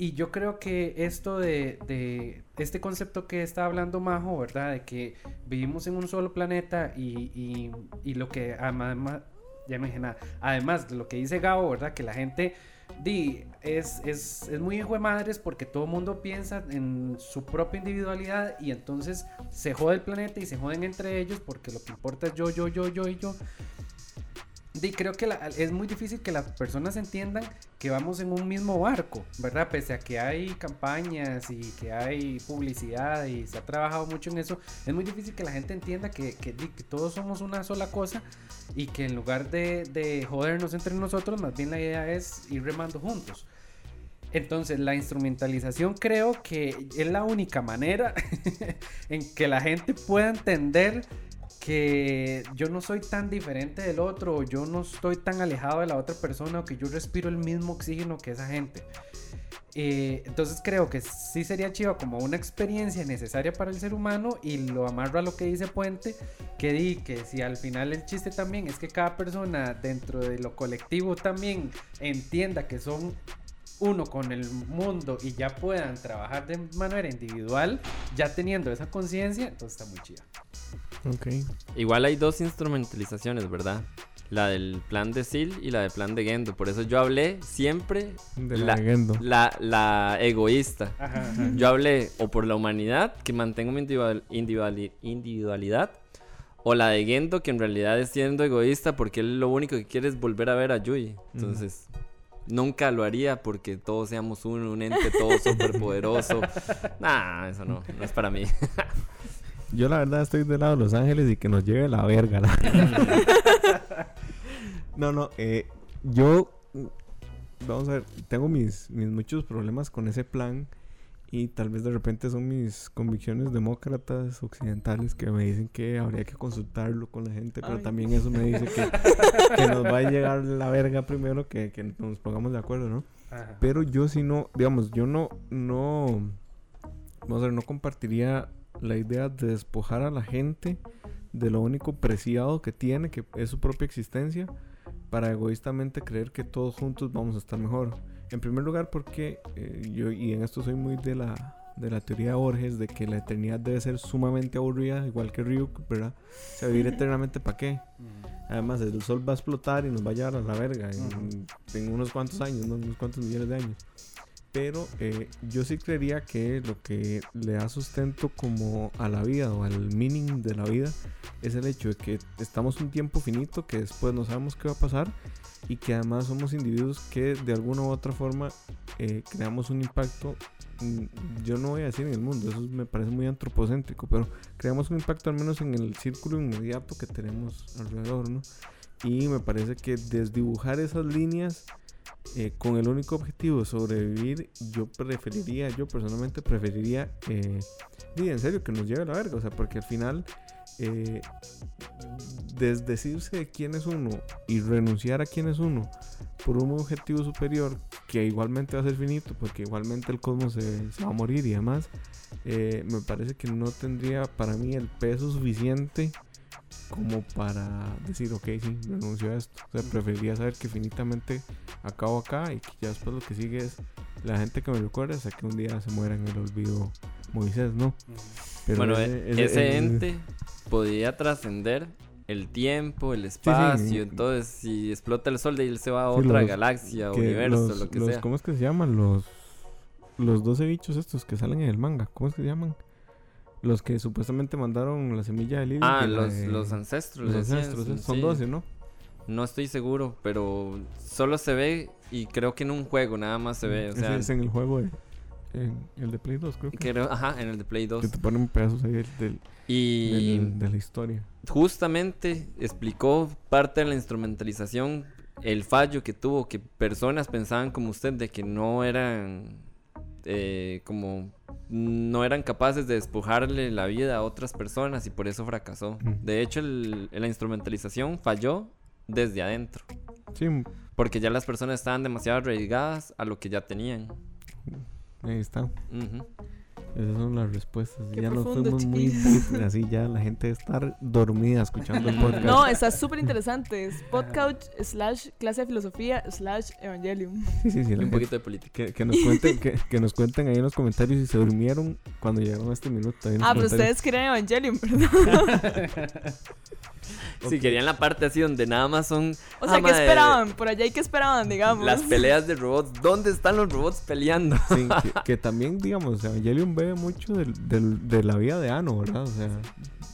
Y yo creo que esto de, de este concepto que está hablando Majo, ¿verdad? De que vivimos en un solo planeta y, y, lo que además, ya no dije nada, además de lo que dice Gabo, ¿verdad? Que la gente di, es, es, es muy hijo de madres porque todo el mundo piensa en su propia individualidad y entonces se jode el planeta y se joden entre ellos porque lo que importa es yo, yo, yo, yo y yo. Di, creo que la- es muy difícil que las personas entiendan que vamos en un mismo barco, ¿verdad? Pese a que hay campañas y que hay publicidad y se ha trabajado mucho en eso, es muy difícil que la gente entienda que, que, que todos somos una sola cosa y que en lugar de, de jodernos entre nosotros, más bien la idea es ir remando juntos. Entonces, la instrumentalización creo que es la única manera en que la gente pueda entender que yo no soy tan diferente del otro, o yo no estoy tan alejado de la otra persona, o que yo respiro el mismo oxígeno que esa gente. Eh, entonces creo que sí sería chiva como una experiencia necesaria para el ser humano y lo amarro a lo que dice Puente, que di que si al final el chiste también es que cada persona dentro de lo colectivo también entienda que son uno con el mundo y ya puedan trabajar de manera individual, ya teniendo esa conciencia, entonces está muy chida. Ok. Igual hay dos instrumentalizaciones, ¿verdad? La del plan de Sil y la del plan de Gendo. Por eso yo hablé siempre De La- la la, la egoísta. Ajá, ajá. Yo hablé o por la humanidad, que mantengo mi individual- individuali- individualidad, O la de Gendo, que en realidad es siendo egoísta porque él lo único que quiere es volver a ver a Yui. Entonces, nunca lo haría porque todos seamos uno, un ente todo súper poderoso. Nah, eso no, no es para mí. Yo la verdad estoy del lado de Los Ángeles y que nos lleve la verga. la no, no, eh, yo, vamos a ver, tengo mis, mis muchos problemas con ese plan y tal vez de repente son mis convicciones demócratas occidentales que me dicen que habría que consultarlo con la gente, pero Ay. también eso me dice que, que nos va a llegar la verga primero que, que nos pongamos de acuerdo, ¿no? Ajá. Pero yo sí no, digamos, yo no, no, vamos a ver, no compartiría la idea de despojar a la gente de lo único preciado que tiene, que es su propia existencia, para egoístamente creer que todos juntos vamos a estar mejor. En primer lugar, porque eh, yo, y en esto soy muy de la, de la teoría de Borges, de que la eternidad debe ser sumamente aburrida, igual que Ryuk, ¿verdad? O sea, vivir eternamente para qué? Además, el sol va a explotar y nos va a llevar a la verga en, en unos cuantos años, ¿no? unos cuantos millones de años. Pero eh, yo sí creería que lo que le da sustento como a la vida o al meaning de la vida es el hecho de que estamos un tiempo finito, que después no sabemos qué va a pasar y que además somos individuos que de alguna u otra forma eh, creamos un impacto, mm, yo no voy a decir en el mundo, eso me parece muy antropocéntrico, pero creamos un impacto al menos en el círculo inmediato que tenemos alrededor, ¿no? Y me parece que desdibujar esas líneas eh, con el único objetivo de sobrevivir, yo preferiría, yo personalmente preferiría, eh, en serio, que nos lleve a la verga, o sea, porque al final, eh, desdecirse de quién es uno y renunciar a quién es uno por un objetivo superior que igualmente va a ser finito, porque igualmente el cosmos se, se va a morir y demás, eh, me parece que no tendría para mí el peso suficiente como para decir, ok, sí, renuncio a esto. O sea, preferiría saber que finitamente acabo acá y que ya después lo que sigue es la gente que me recuerda hasta que un día se muera en el olvido Moisés, ¿no? Pero bueno, ese- e- ese- ente podía trascender el tiempo, el espacio. sí. Entonces, si explota el sol, de él se va a Sí, otra los- galaxia, que universo, los- lo que los- sea. ¿Cómo es que se llaman? Los, los 12 bichos estos que salen en el manga. ¿Cómo es que se llaman? Los que supuestamente mandaron la semilla de Lilith. Ah, los, de- los ancestros. los ancestros. ¿eh? Son sí. 12, ¿no? No estoy seguro, pero solo se ve y creo que en un juego nada más se ve. O sea, es en el juego de... En el de Play 2, creo que. creo- ajá, en el de Play 2. Que te ponen pedazos ahí del, del- Y del- de la historia. justamente explicó parte de la instrumentalización, el fallo que tuvo, que personas pensaban como usted de que no eran eh, como no eran capaces de despojarle la vida a otras personas y por eso fracasó. Mm. De hecho, el- la instrumentalización falló desde adentro, Sí, porque ya las personas estaban demasiado arraigadas a lo que ya tenían. ahí está. Ujú. Esas son las respuestas. Qué ya nos profundo, fuimos muy, muy- así ya la gente estar dormida escuchando el podcast. No, está súper interesante. Es podcast slash clase de filosofía slash evangelium. sí, sí, sí, un poquito de política. que, que nos cuenten, que, que nos cuenten ahí en los comentarios si se durmieron cuando llegaron a este minuto. Ah, pero ustedes creen evangelium, ¿verdad? Si querían la parte así donde nada más son O sea, Ah, ¿qué esperaban? Por allá, ¿y qué esperaban, digamos? las peleas de robots. ¿Dónde están los robots peleando? Sí, que, que también, digamos, Evangelion bebe mucho del, del- de la vida de Ano, ¿verdad? O sea,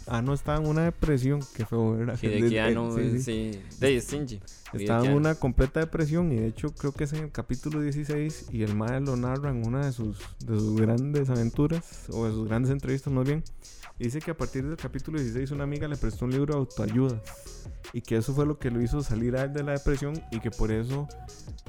Ano estaba en una depresión que fue, ¿verdad? De De- que ya de- no, sí, sí. sí. De Shinji. Estaba en una completa depresión y de hecho creo que es en el capítulo 16 y el mae lo narra en una de sus, de sus grandes aventuras o de sus grandes entrevistas más bien. Dice que a partir del capítulo 16 una amiga le prestó un libro de autoayuda y que eso fue lo que lo hizo salir a él de la depresión y que por eso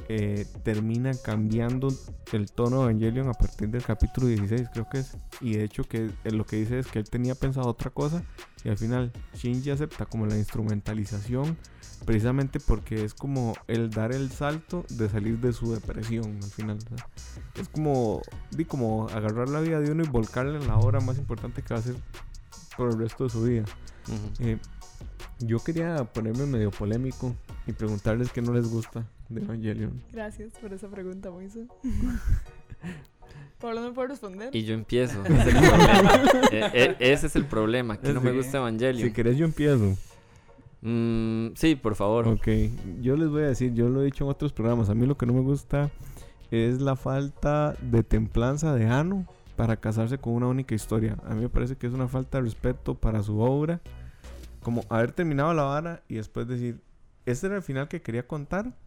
eh, termina cambiando el tono de Evangelion a partir del capítulo 16 creo que es. Y de hecho que lo que dice es que él tenía pensado otra cosa y al final Shinji acepta como la instrumentalización precisamente porque es como el dar el salto de salir de su depresión al final. o sea, es como, di, como agarrar la vida de uno y volcarle en la hora más importante que va a hacer por el resto de su vida. Ujú. Eh, yo quería ponerme medio polémico y preguntarles qué no les gusta de Evangelion. Gracias por esa pregunta, Moiso. Pablo no puede responder. Y yo empiezo. ese es el problema. Eh, eh, ese es el problema. Que no me gusta Evangelion. Si querés yo empiezo. Mm, sí, por favor. Ok, yo les voy a decir, yo lo he dicho en otros programas, a mí lo que no me gusta es la falta de templanza de Ano para casarse con una única historia. A mí me parece que es una falta de respeto para su obra como haber terminado la vara y después decir, este era el final que quería contar,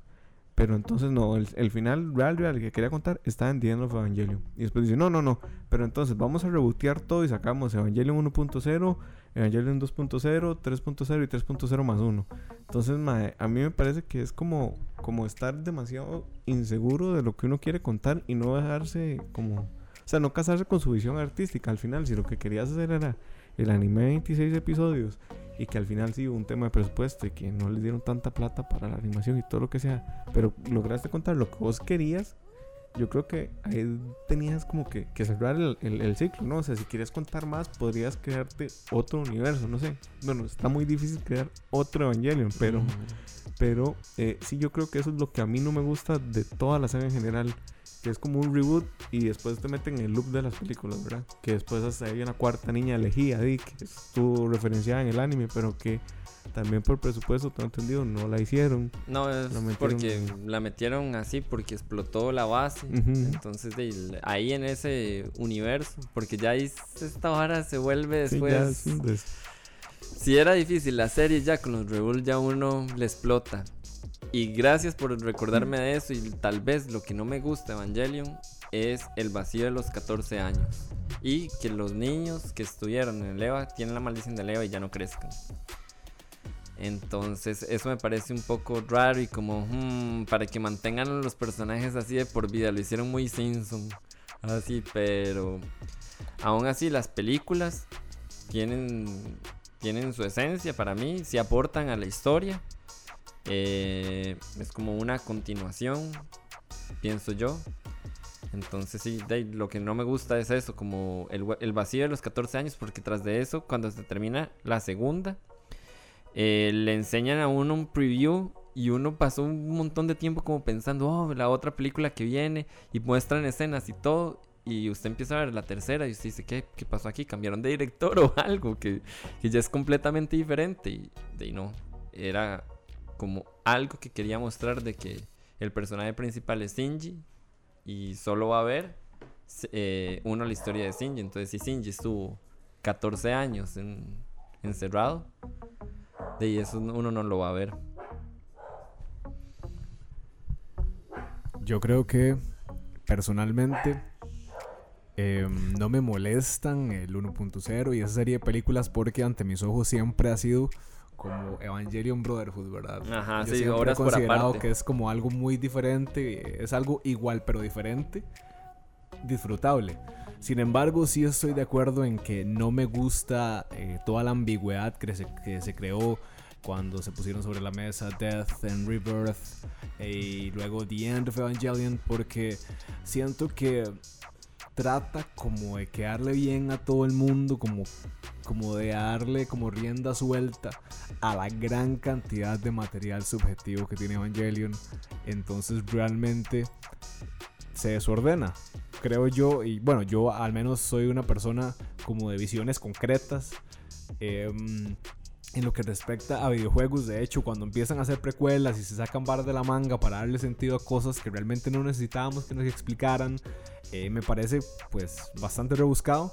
pero entonces no, el, el final real, real que quería contar está en The End of Evangelion. Y después dice, no, no, no, pero entonces vamos a rebotear todo y sacamos Evangelion 1.0, Evangelion 2.0, 3.0 y 3.0 más 1. Entonces, a mí me parece que es como, como estar demasiado inseguro de lo que uno quiere contar y no dejarse como... O sea, no casarse con su visión artística al final, si lo que querías hacer era el anime de 26 episodios y que al final sí hubo un tema de presupuesto y que no les dieron tanta plata para la animación y todo lo que sea, pero lograste contar lo que vos querías, yo creo que ahí tenías como que, que cerrar el, el- el ciclo, ¿no? O sea, si quieres contar más, podrías crearte otro universo, no sé. Bueno, está muy difícil crear otro Evangelion, pero, pero eh, sí, yo creo que eso es lo que a mí no me gusta de toda la saga en general. Que es como un reboot y después te meten en el loop de las películas, ¿verdad? Que después hasta hay una cuarta niña elegida, Di, que estuvo referenciada en el anime, pero que también por presupuesto, entendido, no la hicieron. No, es La porque la metieron así porque explotó la base. Entonces, de, ahí en ese universo, porque ya ahí esta vara se vuelve Sí, después. ya un des- Si era difícil la serie, ya con los Rebull ya uno le explota. Y gracias por recordarme de eso. Y tal vez lo que no me gusta Evangelion es el vacío de los 14 años. Y que los niños que estuvieron en el EVA tienen la maldición del EVA y ya no crezcan. Entonces, eso me parece un poco raro y como hmm, para que mantengan a los personajes así de por vida. Lo hicieron muy Simpson. Así, pero aún así, las películas tienen, tienen su esencia para mí. Si aportan a la historia. Eh, es como una continuación, pienso yo. Entonces sí, lo que no me gusta es eso, como el, vacío de los 14 años, porque tras de eso, cuando se termina la segunda, eh, le enseñan a uno un preview y uno pasó un montón de tiempo como pensando, oh, la otra película que viene, y muestran escenas y todo, y usted empieza a ver la tercera y usted dice, ¿qué, qué pasó aquí? ¿Cambiaron de director o algo? Que, que ya es completamente diferente, y no, era como algo que quería mostrar de que el personaje principal es Shinji y solo va a ver eh, uno la historia de Shinji. Entonces, si Shinji estuvo 14 años en- encerrado, de eso uno no lo va a ver. Yo creo que personalmente em, no me molestan el 1.0 y esa serie de películas porque ante mis ojos siempre ha sido como Evangelion Brotherhood, ¿verdad? Ajá, Yo sí, siempre obras he por considerado aparte. que es como algo muy diferente, es algo igual pero diferente, disfrutable. Sin embargo, sí estoy de acuerdo en que no me gusta eh, toda la ambigüedad que se, que se creó cuando se pusieron sobre la mesa Death and Rebirth eh, y luego The End of Evangelion porque siento que trata como de quedarle bien a todo el mundo, como, como de darle como rienda suelta a la gran cantidad de material subjetivo que tiene Evangelion. Entonces realmente se desordena, creo yo. Y bueno, yo al menos soy una persona como de visiones concretas. em, en lo que respecta a videojuegos, de hecho, cuando empiezan a hacer precuelas y se sacan barras de la manga para darle sentido a cosas que realmente no necesitábamos que nos explicaran, eh, me parece pues bastante rebuscado.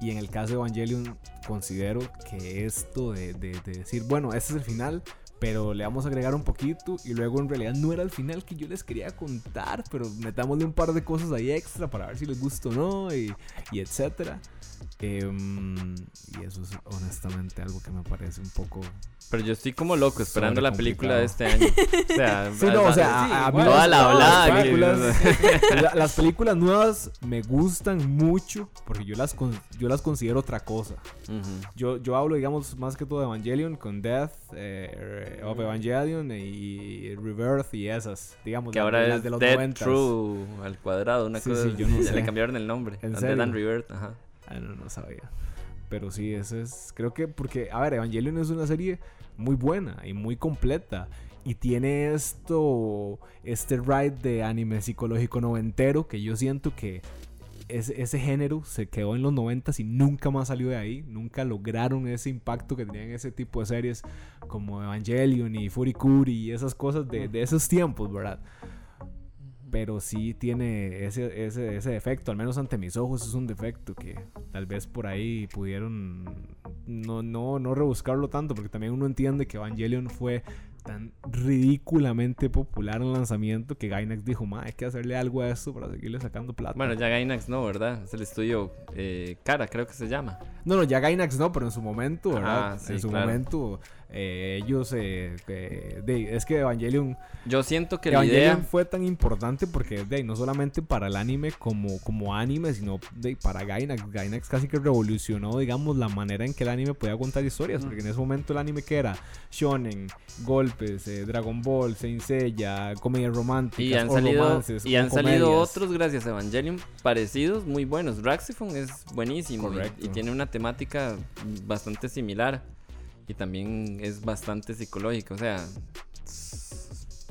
Y en el caso de Evangelion considero que esto de, de- de decir, bueno, este es el final, pero le vamos a agregar un poquito y luego en realidad no era el final que yo les quería contar, pero metámosle un par de cosas ahí extra para ver si les gusta o no y, y etcétera. Em, y eso es honestamente algo que me parece un poco... Pero yo estoy como loco esperando la película de este año. O sea, Sí, no, o sea, sí, a, a mí. Toda la las- hablada las que- películas, la- las películas nuevas me gustan mucho porque yo las, con- yo las considero otra cosa. Yo, yo hablo, digamos, más que todo de Evangelion con Death eh, of Evangelion y Rebirth y esas, digamos, que ahora las es de los Dead 90s. True al cuadrado, una Sí, cosa sí, yo no sé. le cambiaron el nombre. ¿En a Dead and serio? Rebirth, ajá. Ah, no, no sabía. Pero sí, eso es. Creo que porque, a ver, Evangelion es una serie muy buena y muy completa. Y tiene esto, este ride de anime psicológico noventero que yo siento que ese, ese género se quedó en los noventas y nunca más salió de ahí. Nunca lograron ese impacto que tenían ese tipo de series como Evangelion y Furikuri y esas cosas de, de esos tiempos, ¿verdad? Pero sí tiene ese, ese, ese defecto, al menos ante mis ojos es un defecto que tal vez por ahí pudieron no, no, no rebuscarlo tanto, porque también uno entiende que Evangelion fue tan ridículamente popular el lanzamiento que Gainax dijo, ma, hay que hacerle algo a esto para seguirle sacando plata. Bueno, ya Gainax no, ¿verdad? Es el estudio eh, Cara, creo que se llama. No, no, ya Gainax no, pero en su momento, ¿verdad? Ah, sí, en su claro. momento, eh, ellos, eh, eh, de- es que Evangelion, Yo siento que la Evangelion idea... fue tan importante porque, de, no solamente para el anime como, como anime, sino de, para Gainax. Gainax casi que revolucionó, digamos, la manera en que el anime podía contar historias, porque en ese momento el anime que era shonen, golpes, eh, Dragon Ball, Saint Seiya, comedias románticas, Y han o salido, romances, y han salido otros gracias a Evangelion parecidos, muy buenos. Raxiphon es buenísimo y- tiene una temática bastante similar y también es bastante psicológico. O sea,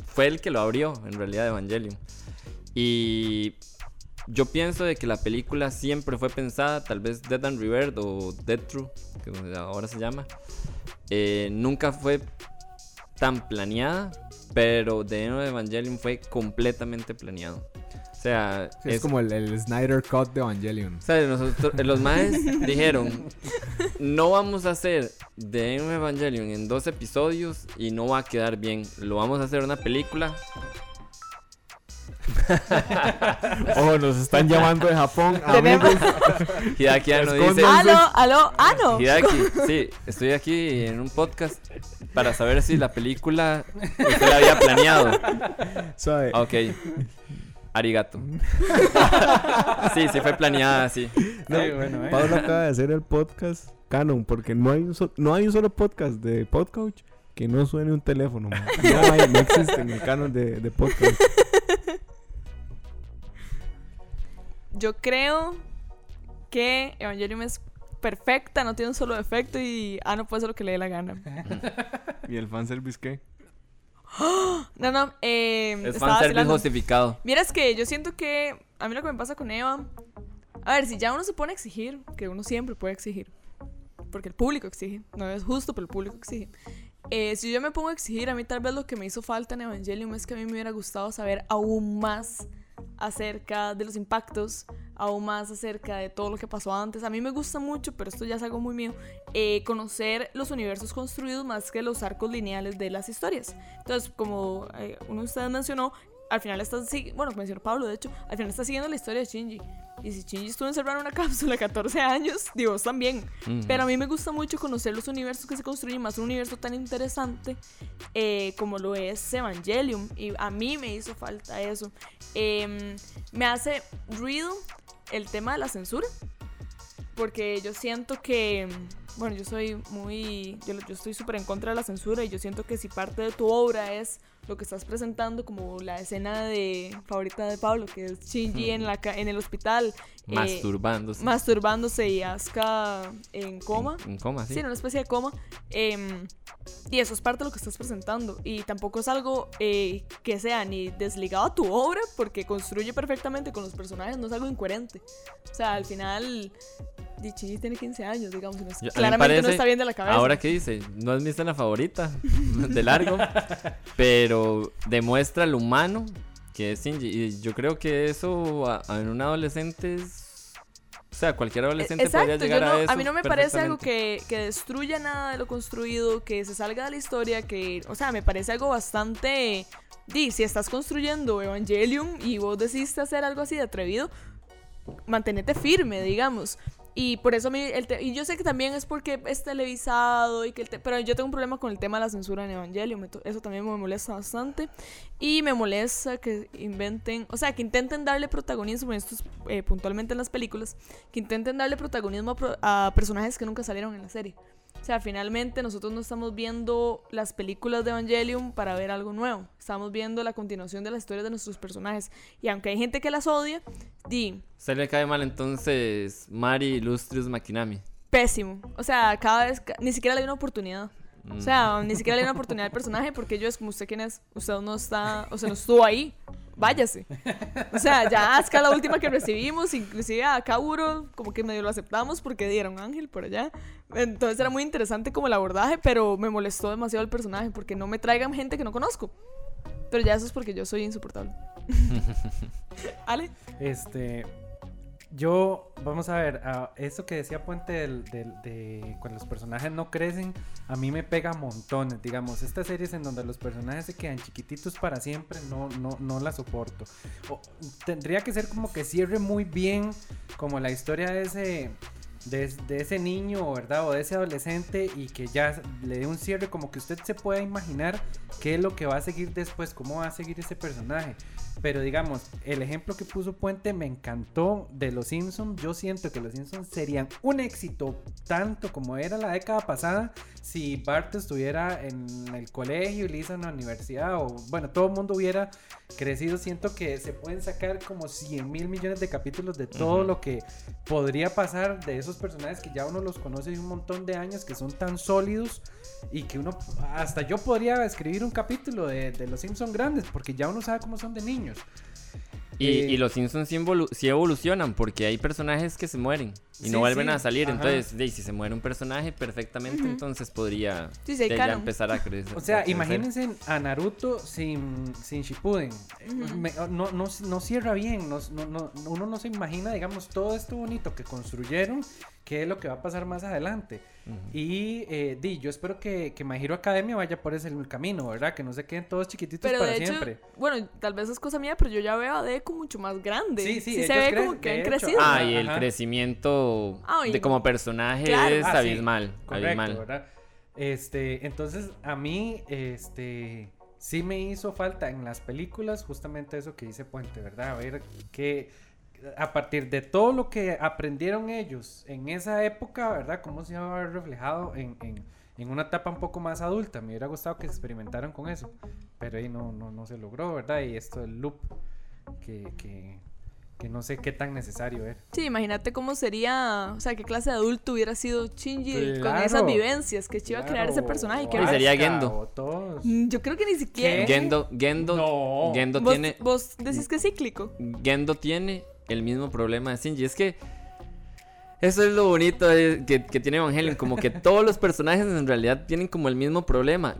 fue el que lo abrió en realidad Evangelion. Y yo pienso de que la película siempre fue pensada, tal vez Dead and Rebirth o Dead True, que ahora se llama, eh, nunca fue tan planeada, pero The End of Evangelion fue completamente planeado. O sea, Sí, es, como el, el Snyder Cut de Evangelion. o sea, nosotros, los maes dijeron, no vamos a hacer The End of Evangelion en dos episodios y no va a quedar bien. Lo vamos a hacer una película. Oh, nos están llamando de Japón. Tenemos- amigos. Hideaki Anno dice... Aló, aló. Hideaki, sí, estoy aquí en un podcast para saber si la película usted la había planeado. Suave. Ok. Arigato. Sí, sí fue planeada, sí. No, Sí, bueno, eh. Pablo acaba de hacer el podcast canon porque no hay un, so- no hay un solo podcast de Podcoach que no suene un teléfono. man. No, hay, no existe en el canon de, de podcast. Yo creo que Evangelion es perfecta, no tiene un solo defecto y ah, no puede hacer lo que le dé la gana. ¿Y el fanservice qué? No, no, eh, Es estaba fanservice justificado. Vieras que yo siento que a mí lo que me pasa con Eva, a ver, si ya uno se pone a exigir, que uno siempre puede exigir, porque el público exige, no es justo, pero el público exige. Eh, si yo me pongo a exigir, a mí tal vez lo que me hizo falta en Evangelion es que a mí me hubiera gustado saber aún más acerca de los impactos, aún más acerca de todo lo que pasó antes. A mí me gusta mucho, pero esto ya es algo muy mío, eh, conocer los universos construidos más que los arcos lineales de las historias. Entonces, como eh, uno de ustedes mencionó, al final está bueno, mencionó Pablo, de hecho, al final está siguiendo la historia de Shinji. Y si Shinji estuvo encerrado en una cápsula 14 años, Dios también. Ujú. Pero a mí me gusta mucho conocer los universos que se construyen, más un universo tan interesante eh, como lo es Evangelion. Y a mí me hizo falta eso. Em, me hace ruido el tema de la censura. Porque yo siento que, bueno, yo soy muy, yo, yo estoy súper en contra de la censura y yo siento que si parte de tu obra es lo que estás presentando, como la escena de favorita de Pablo, que es Shinji en, la, en el hospital, eh, Masturbándose. masturbándose y Asuka en coma. En, en coma, sí. Sí, en una especie de coma. em, y eso es parte de lo que estás presentando. Y tampoco es algo eh, que sea ni desligado a tu obra, porque construye perfectamente con los personajes, no es algo incoherente. O sea, al final, Dichi tiene 15 años, digamos, no es- Yo- claramente no parece- está bien de la cabeza. Ahora que dice, no es mi escena favorita de largo, pero demuestra lo humano que es Shinji. Y yo creo que eso a- a- en un adolescente es... O sea, cualquier adolescente podría Exacto, llegar yo no- a eso. a mí no me parece algo que, que destruya nada de lo construido, que se salga de la historia, que, o sea, me parece algo bastante... Di, si estás construyendo Evangelion y vos decidiste hacer algo así de atrevido, mantenete firme, digamos. Y por eso mí, el y yo sé que también es porque es televisado y que el te- pero yo tengo un problema con el tema de la censura en Evangelion, me to- eso también me molesta bastante. Y me molesta que inventen, o sea, que intenten darle protagonismo, esto es eh, puntualmente en las películas, que intenten darle protagonismo a, pro- a personajes que nunca salieron en la serie. O sea, finalmente nosotros no estamos viendo las películas de Evangelion para ver algo nuevo. Estamos viendo la continuación de la historia de nuestros personajes. Y aunque hay gente que las odia, di, Se le cae mal entonces Mari Illustrious Makinami. pésimo. O sea, cada vez, ni siquiera le dio una oportunidad. Mm. O sea, ni siquiera le dio una oportunidad al personaje porque ellos es como usted quién es, usted no está, o sea, no estuvo ahí, váyase. O sea, ya Asuka la última que recibimos, inclusive a Kauro como que medio lo aceptamos porque dieron ángel por allá. Entonces era muy interesante como el abordaje, pero me molestó demasiado el personaje porque no me traigan gente que no conozco. Pero ya eso es porque yo soy insoportable. Ale, Este. Yo, vamos a ver, a eso que decía Puente del- de cuando los personajes no crecen, a mí me pega montones, digamos, estas series en donde los personajes se quedan chiquititos para siempre, no, no, no la soporto. Tendría que ser como que cierre muy bien, como la historia de ese, de, ese niño, ¿verdad? O de ese adolescente y que ya le dé un cierre, como que usted se pueda imaginar qué es lo que va a seguir después, cómo va a seguir ese personaje. Pero digamos, el ejemplo que puso Puente me encantó de Los Simpsons. Yo siento que Los Simpsons serían un éxito tanto como era la década pasada si Bart estuviera en el colegio y Lisa en la universidad o bueno, todo el mundo hubiera crecido. Siento que se pueden sacar como 100 mil millones de capítulos de todo lo que podría pasar de esos personajes que ya uno los conoce de un montón de años, que son tan sólidos y que uno, hasta yo podría escribir un capítulo de, de Los Simpsons grandes porque ya uno sabe cómo son de niños. Y, Eh, y los Simpsons sí, involu- sí evolucionan porque hay personajes que se mueren y Sí, no vuelven sí, a salir. ajá. Entonces, de, si se muere un personaje perfectamente, Ujú. entonces podría de ya empezar a crecer. O sea, a crecer. imagínense a Naruto sin, sin Shippuden. Eh, Ujú. me- no, no, no cierra bien. no- uno no se imagina, digamos, todo esto bonito que construyeron, qué es lo que va a pasar más adelante. Y di, di, yo espero que, que My Hero Academia vaya por ese camino, ¿verdad? Que no se queden todos chiquititos Pero para de hecho, siempre. bueno, tal vez es cosa mía, pero yo ya veo a Deku mucho más grande. Sí, sí, se ellos ve como que han hecho, crecido. Ah, y el ajá. crecimiento de como personaje Claro. es Ah, sí, abismal. Correcto, abismal. ¿verdad? Este, entonces a mí, este, sí me hizo falta en las películas justamente eso que dice Puente, ¿verdad? A ver que a partir de todo lo que aprendieron ellos en esa época, ¿verdad? Cómo se iba a ver reflejado en, en- en una etapa un poco más adulta. Me hubiera gustado que experimentaran con eso, pero ahí no, no, no se logró, ¿verdad? Y esto del loop, que, que, que no sé qué tan necesario era. Sí, imagínate cómo sería, o sea, qué clase de adulto hubiera sido Shinji con Claro. esas vivivias que iba a crear ese Claro, personaje. Que Y sería Gendo. Mm, Yo creo que ni siquiera. ¿Qué? Gendo, Gendo, No. Gendo ¿Vos, tiene, vos decís que es cíclico. Gendo tiene el mismo problema de Shinji. Es que eso es lo bonito de- que, que tiene Evangelion. Como que todos los personajes en realidad tienen como el mismo problema.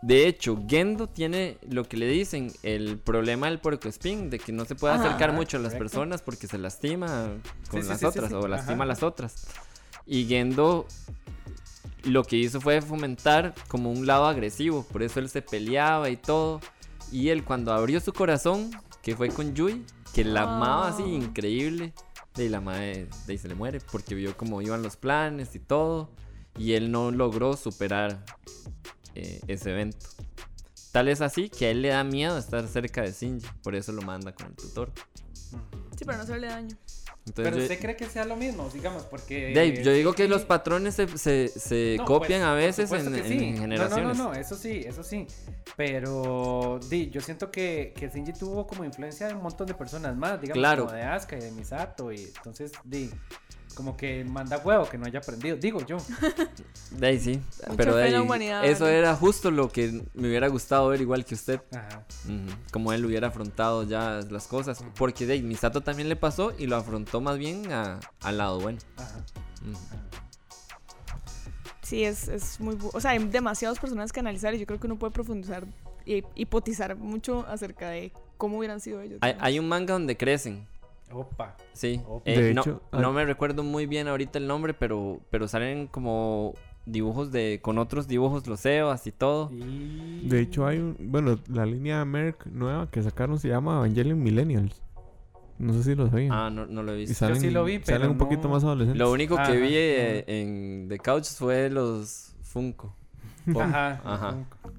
De hecho, Gendo tiene lo que le dicen, el problema del puercoespín, de que no se puede Ajá. acercar mucho a las Correcto. personas porque se lastima con Sí, sí, las sí, sí, otras sí. o lastima Ajá. a las otras. Y Gendo lo que hizo fue fomentar como un lado agresivo, por eso él se peleaba y todo. Y él cuando abrió su corazón, que fue con Yui, que la amaba así Ah. increíble, y la madre de ahí se le muere porque vio cómo iban los planes y todo, y él no logró superar eh, ese evento. Tal es así que a él le da miedo estar cerca de Shinji, por eso lo manda con el tutor. Sí, pero no hacerle daño. Entonces Pero yo- usted cree que sea lo mismo, digamos, porque... Dave, yo digo que sí, los patrones se, se- se no, copian pues, a veces en, que en sí. No, generaciones. No, no, no, eso sí, eso sí. Pero, di, yo siento que, que Shinji tuvo como influencia de un montón de personas más, digamos, Claro. como de Asuka y de Misato, y entonces, di, como que manda huevo que no haya aprendido, digo yo. De ahí sí. Pero de ahí, humanidad, eso ¿no? era justo lo que me hubiera gustado ver igual que usted. Ajá. Como él hubiera afrontado ya las cosas. Porque de ahí, Misato también le pasó y lo afrontó más bien a- al lado bueno. Ajá. Sí, es, es muy... bu- O sea, hay demasiados personajes que analizar y yo creo que uno puede profundizar y hipotizar mucho acerca de cómo hubieran sido ellos. Hay un manga donde crecen. Opa. Sí. Oh. Eh, De no, hecho, no me recuerdo muy bien ahorita el nombre, pero, pero salen como dibujos de con otros dibujos los EOAs y todo. Y... De hecho, hay un. Bueno, la línea Merck nueva que sacaron se llama Evangelion Millennials. No sé si lo sabían. Ah, no, no lo he visto. salen, sí lo vi, pero salen un poquito más adolescentes. Lo único que Ajá, vi eh, en The Couch fue los Funko. Ajá. Ajá.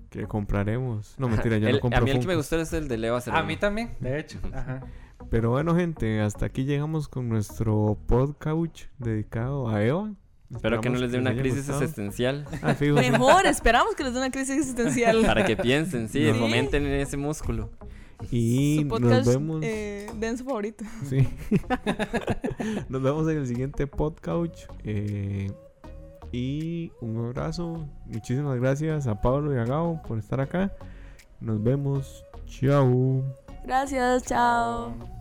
Que compraremos. No, mentira, yo El- no compro a mí el que me gustó es el de Leva A mí también, de hecho. Ajá. Pero bueno, gente, hasta aquí llegamos con nuestro podcast dedicado a Eva. Espero que no les dé una crisis gustado. existencial. Ah, fijo, sí. Mejor, esperamos que les dé una crisis existencial. Para que piensen, sí, No. fomenten ese músculo. Y Su nos vemos. eh, denso favorito. Sí. nos vemos en el siguiente podcast. eh, y un abrazo. Muchísimas gracias a Pablo y a Gabo por estar acá. Nos vemos. Chao. Gracias, chao.